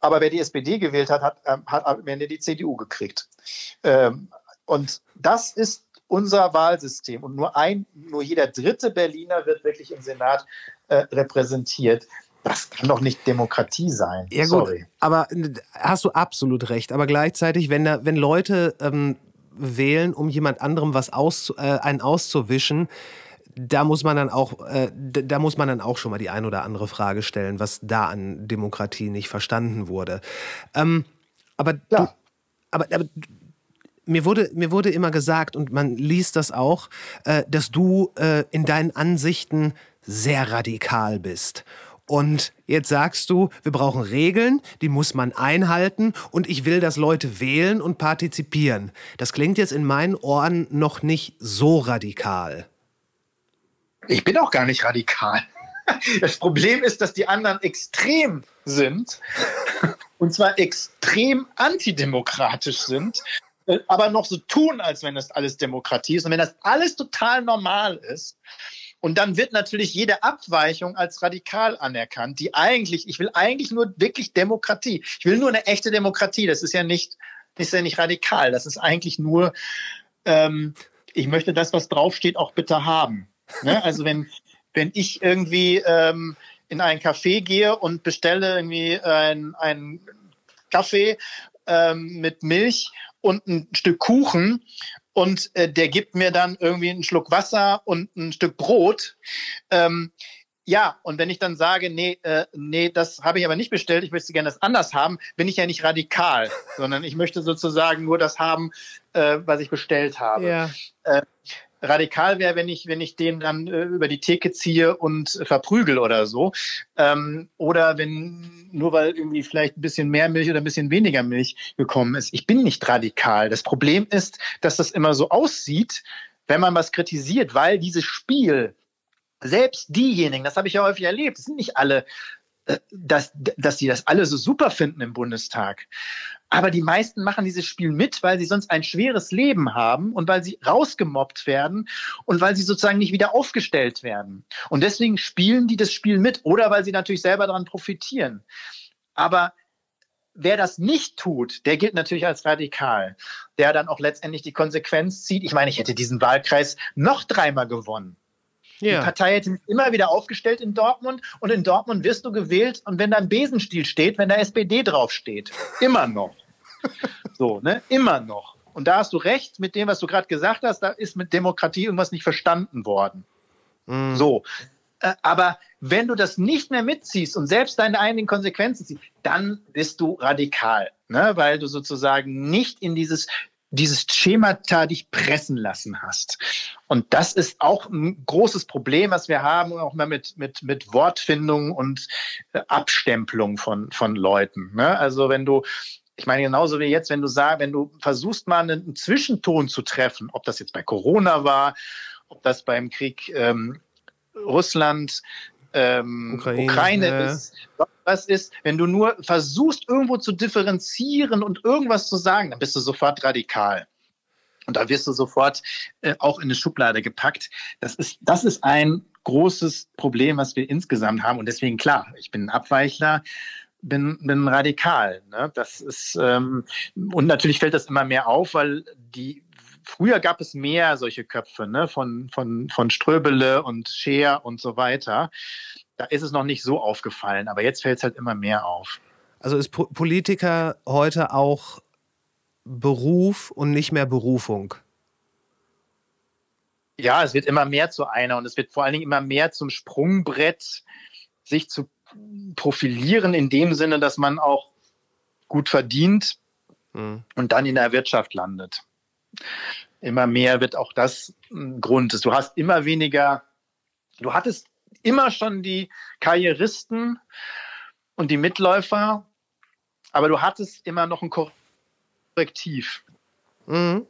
Aber wer die SPD gewählt hat, hat, ähm, hat am Ende die CDU gekriegt. Ähm, und das ist unser Wahlsystem. Und nur ein, nur jeder dritte Berliner wird wirklich im Senat äh, repräsentiert. Das kann doch nicht Demokratie sein. Ja, gut, Sorry. aber hast du absolut recht. Aber gleichzeitig, wenn, da, wenn Leute ähm, wählen, um jemand anderem was aus, äh, einen auszuwischen, da muss man dann auch, äh, da muss man dann auch schon mal die ein oder andere Frage stellen, was da an Demokratie nicht verstanden wurde. Ähm, aber, ja. du, aber, aber mir wurde, mir wurde immer gesagt, und man liest das auch, äh, dass du äh, in deinen Ansichten sehr radikal bist. Und jetzt sagst du, wir brauchen Regeln, die muss man einhalten und ich will, dass Leute wählen und partizipieren. Das klingt jetzt in meinen Ohren noch nicht so radikal. Ich bin auch gar nicht radikal. Das Problem ist, dass die anderen extrem sind. Und zwar extrem antidemokratisch sind, äh, aber noch so tun, als wenn das alles Demokratie ist. Und wenn das alles total normal ist, und dann wird natürlich jede Abweichung als radikal anerkannt, die eigentlich, ich will eigentlich nur wirklich Demokratie. Ich will nur eine echte Demokratie. Das ist ja nicht, ist ja nicht radikal. Das ist eigentlich nur, ähm, ich möchte das, was draufsteht, auch bitte haben. Ne? Also wenn, wenn ich irgendwie ähm, in ein Café gehe und bestelle irgendwie ein, ein Kaffee ähm, mit Milch und ein Stück Kuchen und äh, der gibt mir dann irgendwie einen Schluck Wasser und ein Stück Brot. Ähm, ja, und wenn ich dann sage, nee, äh, nee, das habe ich aber nicht bestellt, ich möchte gerne das anders haben, bin ich ja nicht radikal, sondern ich möchte sozusagen nur das haben, äh, was ich bestellt habe. Ja. Äh, radikal wäre, wenn ich, wenn ich den dann äh, über die Theke ziehe und verprügel oder so. Ähm, oder wenn nur weil irgendwie vielleicht ein bisschen mehr Milch oder ein bisschen weniger Milch gekommen ist. Ich bin nicht radikal. Das Problem ist, dass das immer so aussieht, wenn man was kritisiert, weil dieses Spiel, selbst diejenigen, das habe ich ja häufig erlebt, sind nicht alle äh, dass, dass die das alle so super finden im Bundestag. Aber die meisten machen dieses Spiel mit, weil sie sonst ein schweres Leben haben und weil sie rausgemobbt werden und weil sie sozusagen nicht wieder aufgestellt werden. Und deswegen spielen die das Spiel mit oder weil sie natürlich selber daran profitieren. Aber wer das nicht tut, der gilt natürlich als radikal, der dann auch letztendlich die Konsequenz zieht. Ich meine, ich hätte diesen Wahlkreis noch dreimal gewonnen. Ja. Die Partei hätte mich immer wieder aufgestellt in Dortmund und in Dortmund wirst du gewählt und wenn da ein Besenstiel steht, wenn da SPD draufsteht. Immer noch. so, ne? Immer noch. Und da hast du recht mit dem, was du gerade gesagt hast, da ist mit Demokratie irgendwas nicht verstanden worden. Mhm. So. Äh, aber wenn du das nicht mehr mitziehst und selbst deine eigenen Konsequenzen ziehst, dann bist du radikal, ne? weil du sozusagen nicht in dieses dieses Schemata dich pressen lassen hast. Und das ist auch ein großes Problem, was wir haben, auch mal mit, mit, mit Wortfindung und äh, Abstempelung von, von Leuten. Ne? Also wenn du ich meine, genauso wie jetzt, wenn du sagst, wenn du versuchst mal einen Zwischenton zu treffen, ob das jetzt bei Corona war, ob das beim Krieg ähm, Russland, ähm, Ukraine, Ukraine ja. ist, was ist, wenn du nur versuchst, irgendwo zu differenzieren und irgendwas zu sagen, dann bist du sofort radikal. Und da wirst du sofort äh, auch in eine Schublade gepackt. Das ist, das ist ein großes Problem, was wir insgesamt haben. Und deswegen, klar, ich bin ein Abweichler, bin, bin radikal. Ne? Das ist, ähm, und natürlich fällt das immer mehr auf, weil die, früher gab es mehr solche Köpfe, ne? von, von, von Ströbele und Scheer und so weiter da ist es noch nicht so aufgefallen, aber jetzt fällt es halt immer mehr auf. Also ist po Politiker heute auch Beruf und nicht mehr Berufung? Ja, es wird immer mehr zu einer und es wird vor allen Dingen immer mehr zum Sprungbrett, sich zu profilieren in dem Sinne, dass man auch gut verdient hm. und dann in der Wirtschaft landet. Immer mehr wird auch das ein Grund. Du hast immer weniger, du hattest immer schon die Karrieristen und die Mitläufer, aber du hattest immer noch ein Korrektiv. Mhm.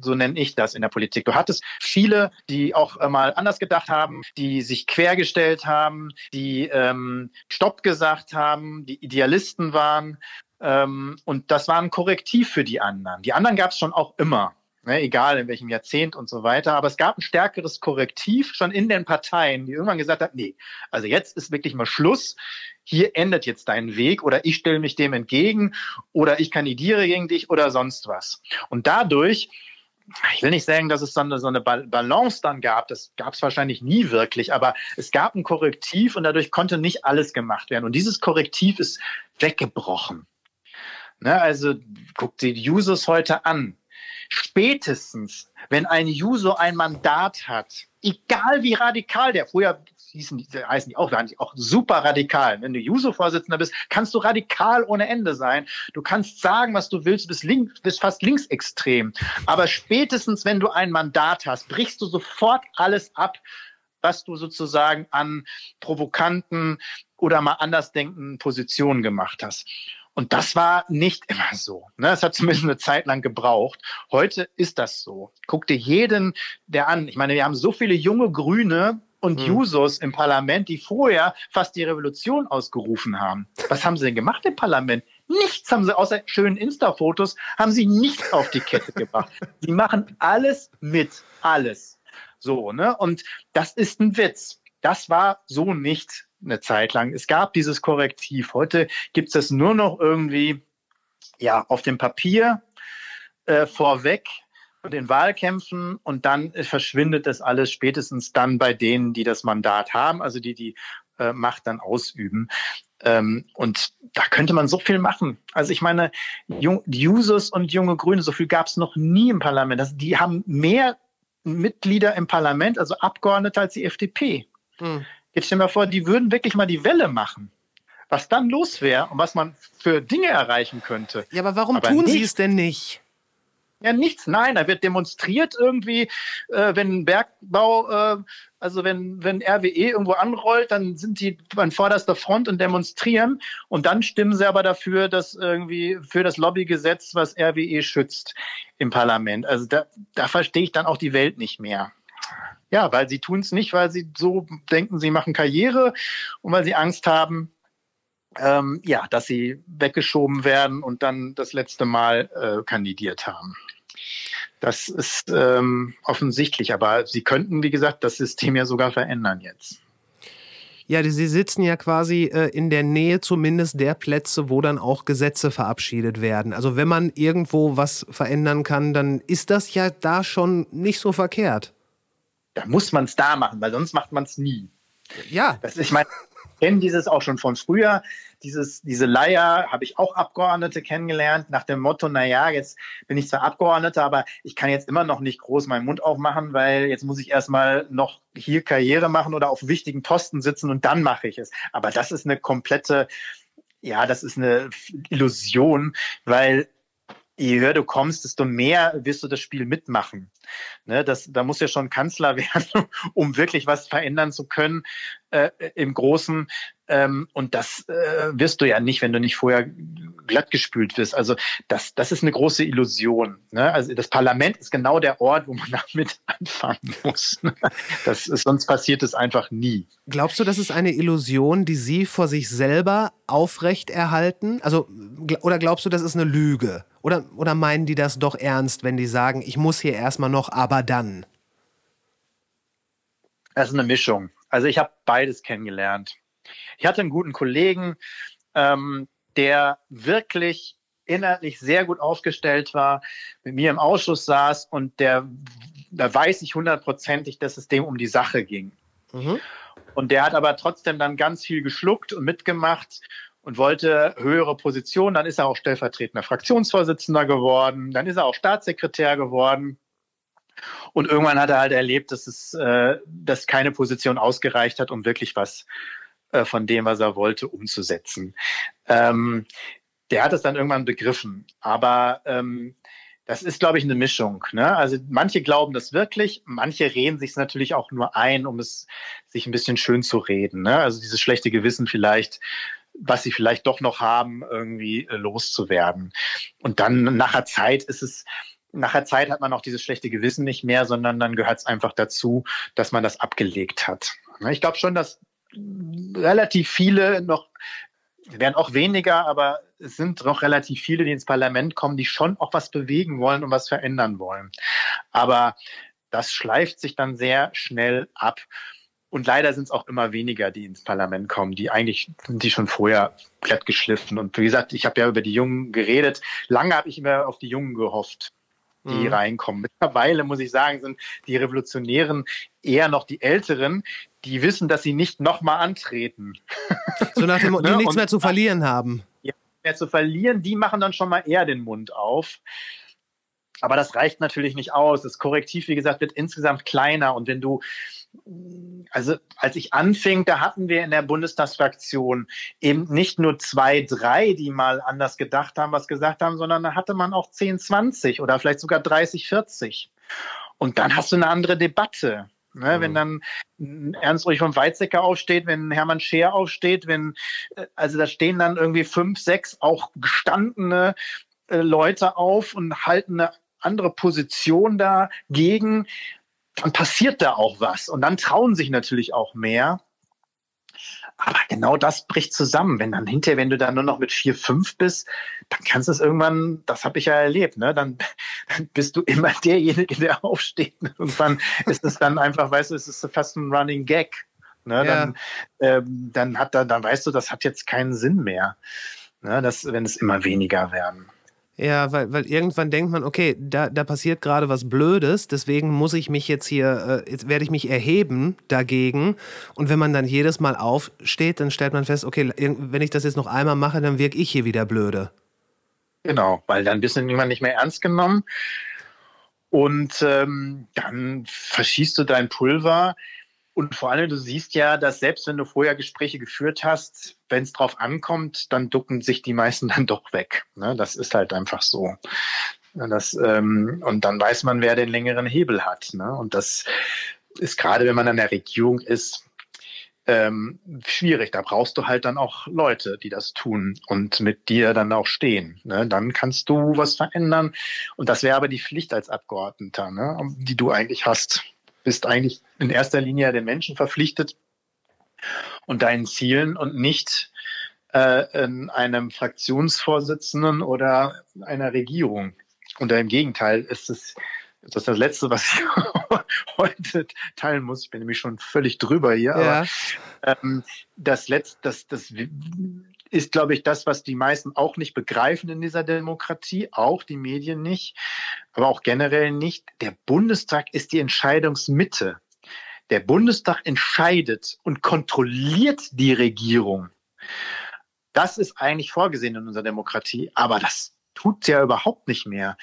So nenne ich das in der Politik. Du hattest viele, die auch mal anders gedacht haben, die sich quergestellt haben, die ähm, Stopp gesagt haben, die Idealisten waren. Ähm, und das war ein Korrektiv für die anderen. Die anderen gab es schon auch immer ne, egal in welchem Jahrzehnt und so weiter. Aber es gab ein stärkeres Korrektiv schon in den Parteien, die irgendwann gesagt haben, nee, also jetzt ist wirklich mal Schluss. Hier endet jetzt dein Weg oder ich stelle mich dem entgegen oder ich kandidiere gegen dich oder sonst was. Und dadurch ich will nicht sagen, dass es so eine, so eine Balance dann gab. Das gab es wahrscheinlich nie wirklich, aber es gab ein Korrektiv und dadurch konnte nicht alles gemacht werden. Und dieses Korrektiv ist weggebrochen. Ne, also guck dir die Users heute an spätestens, wenn ein User ein Mandat hat, egal wie radikal der, früher hießen die, heißen die auch, waren die auch super radikal. Wenn du User-Vorsitzender bist, kannst du radikal ohne Ende sein. Du kannst sagen, was du willst, bist, links, bist fast linksextrem. Aber spätestens, wenn du ein Mandat hast, brichst du sofort alles ab, was du sozusagen an provokanten oder mal andersdenkenden Positionen gemacht hast. Und das war nicht immer so. Ne? Es hat zumindest eine Zeit lang gebraucht. Heute ist das so. Guck dir jeden der an. Ich meine, wir haben so viele junge Grüne und mhm. Jusos im Parlament, die vorher fast die Revolution ausgerufen haben. Was haben sie denn gemacht im Parlament? Nichts haben sie, außer schönen Insta-Fotos, haben sie nichts auf die Kette gebracht. Sie machen alles mit, alles. So, ne? Und das ist ein Witz. Das war so nicht eine Zeit lang. Es gab dieses Korrektiv. Heute gibt es das nur noch irgendwie ja, auf dem Papier äh, vorweg den Wahlkämpfen und dann verschwindet das alles spätestens dann bei denen, die das Mandat haben, also die die äh, Macht dann ausüben. Ähm, und da könnte man so viel machen. Also ich meine, Users und junge Grüne, so viel gab es noch nie im Parlament. Also die haben mehr Mitglieder im Parlament, also Abgeordnete als die FDP. Hm. Jetzt stell dir mal vor, die würden wirklich mal die Welle machen. Was dann los wäre und was man für Dinge erreichen könnte. Ja, aber warum aber tun nicht. sie es denn nicht? Ja, nichts. Nein, da wird demonstriert irgendwie, äh, wenn Bergbau, äh, also wenn, wenn RWE irgendwo anrollt, dann sind die an vorderster Front und demonstrieren. Und dann stimmen sie aber dafür, dass irgendwie für das Lobbygesetz, was RWE schützt im Parlament. Also da, da verstehe ich dann auch die Welt nicht mehr. Ja, weil sie tun es nicht, weil sie so denken, sie machen Karriere und weil sie Angst haben, ähm, ja, dass sie weggeschoben werden und dann das letzte Mal äh, kandidiert haben. Das ist ähm, offensichtlich, aber sie könnten, wie gesagt, das System ja sogar verändern jetzt. Ja, sie sitzen ja quasi äh, in der Nähe zumindest der Plätze, wo dann auch Gesetze verabschiedet werden. Also wenn man irgendwo was verändern kann, dann ist das ja da schon nicht so verkehrt. Da muss man es da machen, weil sonst macht man es nie. Ja. Das, ich meine, ich kenne dieses auch schon von früher dieses, diese Leier habe ich auch Abgeordnete kennengelernt, nach dem Motto, na ja, jetzt bin ich zwar Abgeordneter, aber ich kann jetzt immer noch nicht groß meinen Mund aufmachen, weil jetzt muss ich erstmal noch hier Karriere machen oder auf wichtigen Posten sitzen und dann mache ich es. Aber das ist eine komplette, ja, das ist eine Illusion, weil je höher du kommst, desto mehr wirst du das Spiel mitmachen. Ne, das, da muss ja schon Kanzler werden, um wirklich was verändern zu können äh, im Großen. Ähm, und das äh, wirst du ja nicht, wenn du nicht vorher glattgespült wirst. Also das, das ist eine große Illusion. Ne? Also das Parlament ist genau der Ort, wo man damit anfangen muss. Das ist, sonst passiert es einfach nie. Glaubst du, das ist eine Illusion, die Sie vor sich selber aufrechterhalten? Also, oder glaubst du, das ist eine Lüge? Oder, oder meinen die das doch ernst, wenn die sagen, ich muss hier erstmal noch, aber dann? Das ist eine Mischung. Also ich habe beides kennengelernt. Ich hatte einen guten Kollegen, ähm, der wirklich inhaltlich sehr gut aufgestellt war, mit mir im Ausschuss saß und der, da weiß ich hundertprozentig, dass es dem um die Sache ging. Mhm. Und der hat aber trotzdem dann ganz viel geschluckt und mitgemacht und wollte höhere Positionen. Dann ist er auch stellvertretender Fraktionsvorsitzender geworden. Dann ist er auch Staatssekretär geworden. Und irgendwann hat er halt erlebt, dass es, äh, dass keine Position ausgereicht hat, um wirklich was äh, von dem, was er wollte, umzusetzen. Ähm, der hat es dann irgendwann begriffen. Aber ähm, das ist, glaube ich, eine Mischung. Ne? Also manche glauben das wirklich, manche reden sich es natürlich auch nur ein, um es sich ein bisschen schön zu reden. Ne? Also dieses schlechte Gewissen vielleicht, was sie vielleicht doch noch haben, irgendwie äh, loszuwerden. Und dann nach der Zeit ist es, nach der Zeit hat man auch dieses schlechte Gewissen nicht mehr, sondern dann gehört es einfach dazu, dass man das abgelegt hat. Ich glaube schon, dass relativ viele noch, werden auch weniger, aber es sind noch relativ viele, die ins Parlament kommen, die schon auch was bewegen wollen und was verändern wollen. Aber das schleift sich dann sehr schnell ab. Und leider sind es auch immer weniger, die ins Parlament kommen, die eigentlich sind die schon vorher glatt geschliffen. Und wie gesagt, ich habe ja über die Jungen geredet. Lange habe ich immer auf die Jungen gehofft die mhm. reinkommen. Mittlerweile muss ich sagen, sind die Revolutionären eher noch die Älteren, die wissen, dass sie nicht nochmal antreten. So nach dem, die ne? nichts mehr zu verlieren haben. Ja, mehr zu verlieren, die machen dann schon mal eher den Mund auf. Aber das reicht natürlich nicht aus. Das Korrektiv, wie gesagt, wird insgesamt kleiner. Und wenn du also als ich anfing, da hatten wir in der Bundestagsfraktion eben nicht nur zwei, drei, die mal anders gedacht haben, was gesagt haben, sondern da hatte man auch 10, 20 oder vielleicht sogar 30, 40. Und dann hast du eine andere Debatte. Ne, mhm. Wenn dann Ernst Ulrich von Weizsäcker aufsteht, wenn Hermann Scheer aufsteht, wenn, äh, also da stehen dann irgendwie fünf, sechs auch gestandene äh, Leute auf und halten eine andere Position dagegen dann passiert da auch was. Und dann trauen sich natürlich auch mehr. Aber genau das bricht zusammen. Wenn dann hinterher, wenn du dann nur noch mit vier, fünf bist, dann kannst du es irgendwann, das habe ich ja erlebt, ne? Dann, dann, bist du immer derjenige, der aufsteht. Irgendwann ist es dann einfach, weißt du, es ist fast ein Running Gag. Ne? Ja. Dann, ähm, dann hat da, dann weißt du, das hat jetzt keinen Sinn mehr. Ne? Das, wenn es immer weniger werden. Ja, weil, weil irgendwann denkt man, okay, da, da passiert gerade was Blödes, deswegen muss ich mich jetzt hier, äh, jetzt werde ich mich erheben dagegen. Und wenn man dann jedes Mal aufsteht, dann stellt man fest, okay, wenn ich das jetzt noch einmal mache, dann wirke ich hier wieder blöde. Genau, weil dann bist du irgendwann nicht mehr ernst genommen. Und ähm, dann verschießt du dein Pulver. Und vor allem, du siehst ja, dass selbst wenn du vorher Gespräche geführt hast, wenn es drauf ankommt, dann ducken sich die meisten dann doch weg. Ne? Das ist halt einfach so. Das, ähm, und dann weiß man, wer den längeren Hebel hat. Ne? Und das ist gerade, wenn man an der Regierung ist, ähm, schwierig. Da brauchst du halt dann auch Leute, die das tun und mit dir dann auch stehen. Ne? Dann kannst du was verändern. Und das wäre aber die Pflicht als Abgeordneter, ne? die du eigentlich hast bist eigentlich in erster Linie den Menschen verpflichtet und deinen Zielen und nicht äh, in einem Fraktionsvorsitzenden oder einer Regierung. Und im Gegenteil ist es das ist das Letzte, was ich heute teilen muss. Ich bin nämlich schon völlig drüber hier. Ja. Aber ähm, das Letzte, das, das ist, glaube ich, das, was die meisten auch nicht begreifen in dieser Demokratie, auch die Medien nicht, aber auch generell nicht. Der Bundestag ist die Entscheidungsmitte. Der Bundestag entscheidet und kontrolliert die Regierung. Das ist eigentlich vorgesehen in unserer Demokratie, aber das tut ja überhaupt nicht mehr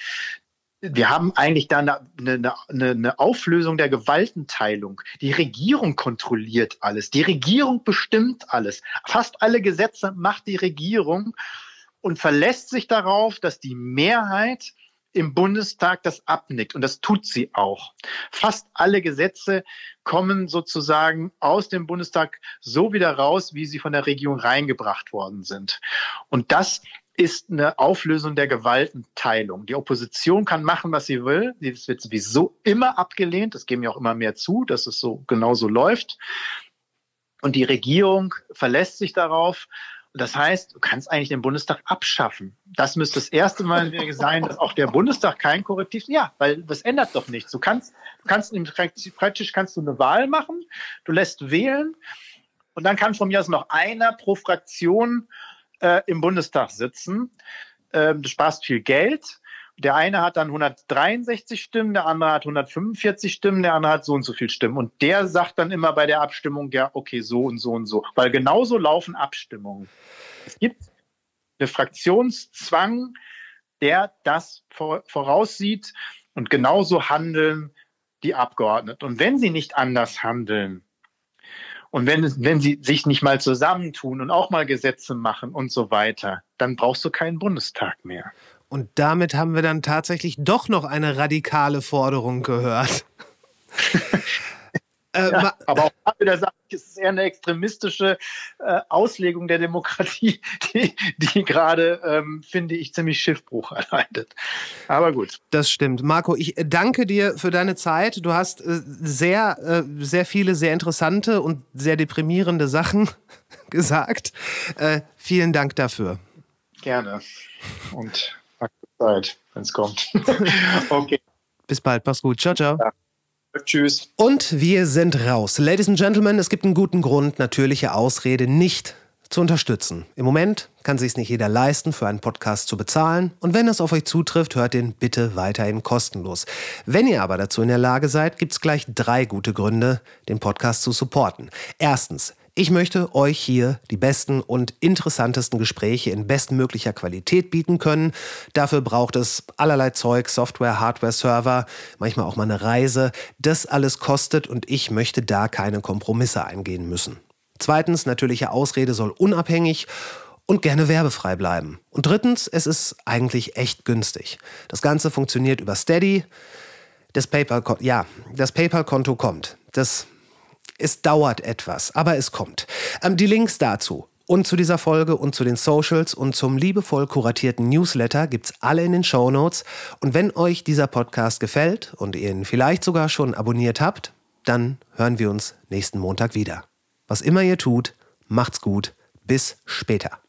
wir haben eigentlich da eine, eine, eine, Auflösung der Gewaltenteilung. Die Regierung kontrolliert alles. Die Regierung bestimmt alles. Fast alle Gesetze macht die Regierung und verlässt sich darauf, dass die Mehrheit im Bundestag das abnickt. Und das tut sie auch. Fast alle Gesetze kommen sozusagen aus dem Bundestag so wieder raus, wie sie von der Regierung reingebracht worden sind. Und das ist eine Auflösung der Gewaltenteilung. Die Opposition kann machen, was sie will. Das wird sowieso immer abgelehnt. Das geben ja auch immer mehr zu, dass es so genauso läuft. Und die Regierung verlässt sich darauf. Das heißt, du kannst eigentlich den Bundestag abschaffen. Das müsste das erste Mal sein, dass auch der Bundestag kein Korrektiv, ja, weil das ändert doch nichts. Du kannst, du kannst praktisch kannst du eine Wahl machen, du lässt wählen und dann kann von mir aus noch einer pro Fraktion äh, im Bundestag sitzen. Ähm, du sparst viel Geld. Der eine hat dann 163 Stimmen, der andere hat 145 Stimmen, der andere hat so und so viel Stimmen. Und der sagt dann immer bei der Abstimmung, ja, okay, so und so und so. Weil genauso laufen Abstimmungen. Es gibt einen Fraktionszwang, der das voraussieht und genauso handeln die Abgeordneten. Und wenn sie nicht anders handeln, und wenn, wenn sie sich nicht mal zusammentun und auch mal Gesetze machen und so weiter, dann brauchst du keinen Bundestag mehr. Und damit haben wir dann tatsächlich doch noch eine radikale Forderung gehört. Äh, ja, aber auch da wieder sage ich, es ist eher eine extremistische äh, Auslegung der Demokratie, die, die gerade, ähm, finde ich, ziemlich Schiffbruch erleidet. Aber gut. Das stimmt. Marco, ich danke dir für deine Zeit. Du hast äh, sehr, äh, sehr viele, sehr interessante und sehr deprimierende Sachen gesagt. Äh, vielen Dank dafür. Gerne. Und Zeit, wenn es kommt. okay. Bis bald. Mach's gut. Ciao, ciao. Ja. Tschüss. Und wir sind raus. Ladies and Gentlemen, es gibt einen guten Grund, natürliche Ausrede nicht zu unterstützen. Im Moment kann sich es nicht jeder leisten, für einen Podcast zu bezahlen. Und wenn es auf euch zutrifft, hört den bitte weiterhin kostenlos. Wenn ihr aber dazu in der Lage seid, gibt es gleich drei gute Gründe, den Podcast zu supporten. Erstens, ich möchte euch hier die besten und interessantesten Gespräche in bestmöglicher Qualität bieten können. Dafür braucht es allerlei Zeug, Software, Hardware, Server, manchmal auch mal eine Reise. Das alles kostet und ich möchte da keine Kompromisse eingehen müssen. Zweitens, natürliche Ausrede soll unabhängig und gerne werbefrei bleiben. Und drittens, es ist eigentlich echt günstig. Das Ganze funktioniert über Steady. Das PayPal, ja, PayPal-Konto kommt. Das es dauert etwas, aber es kommt. Ähm, die Links dazu und zu dieser Folge und zu den Socials und zum liebevoll kuratierten Newsletter gibt's alle in den Show Notes. Und wenn euch dieser Podcast gefällt und ihr ihn vielleicht sogar schon abonniert habt, dann hören wir uns nächsten Montag wieder. Was immer ihr tut, macht's gut. Bis später.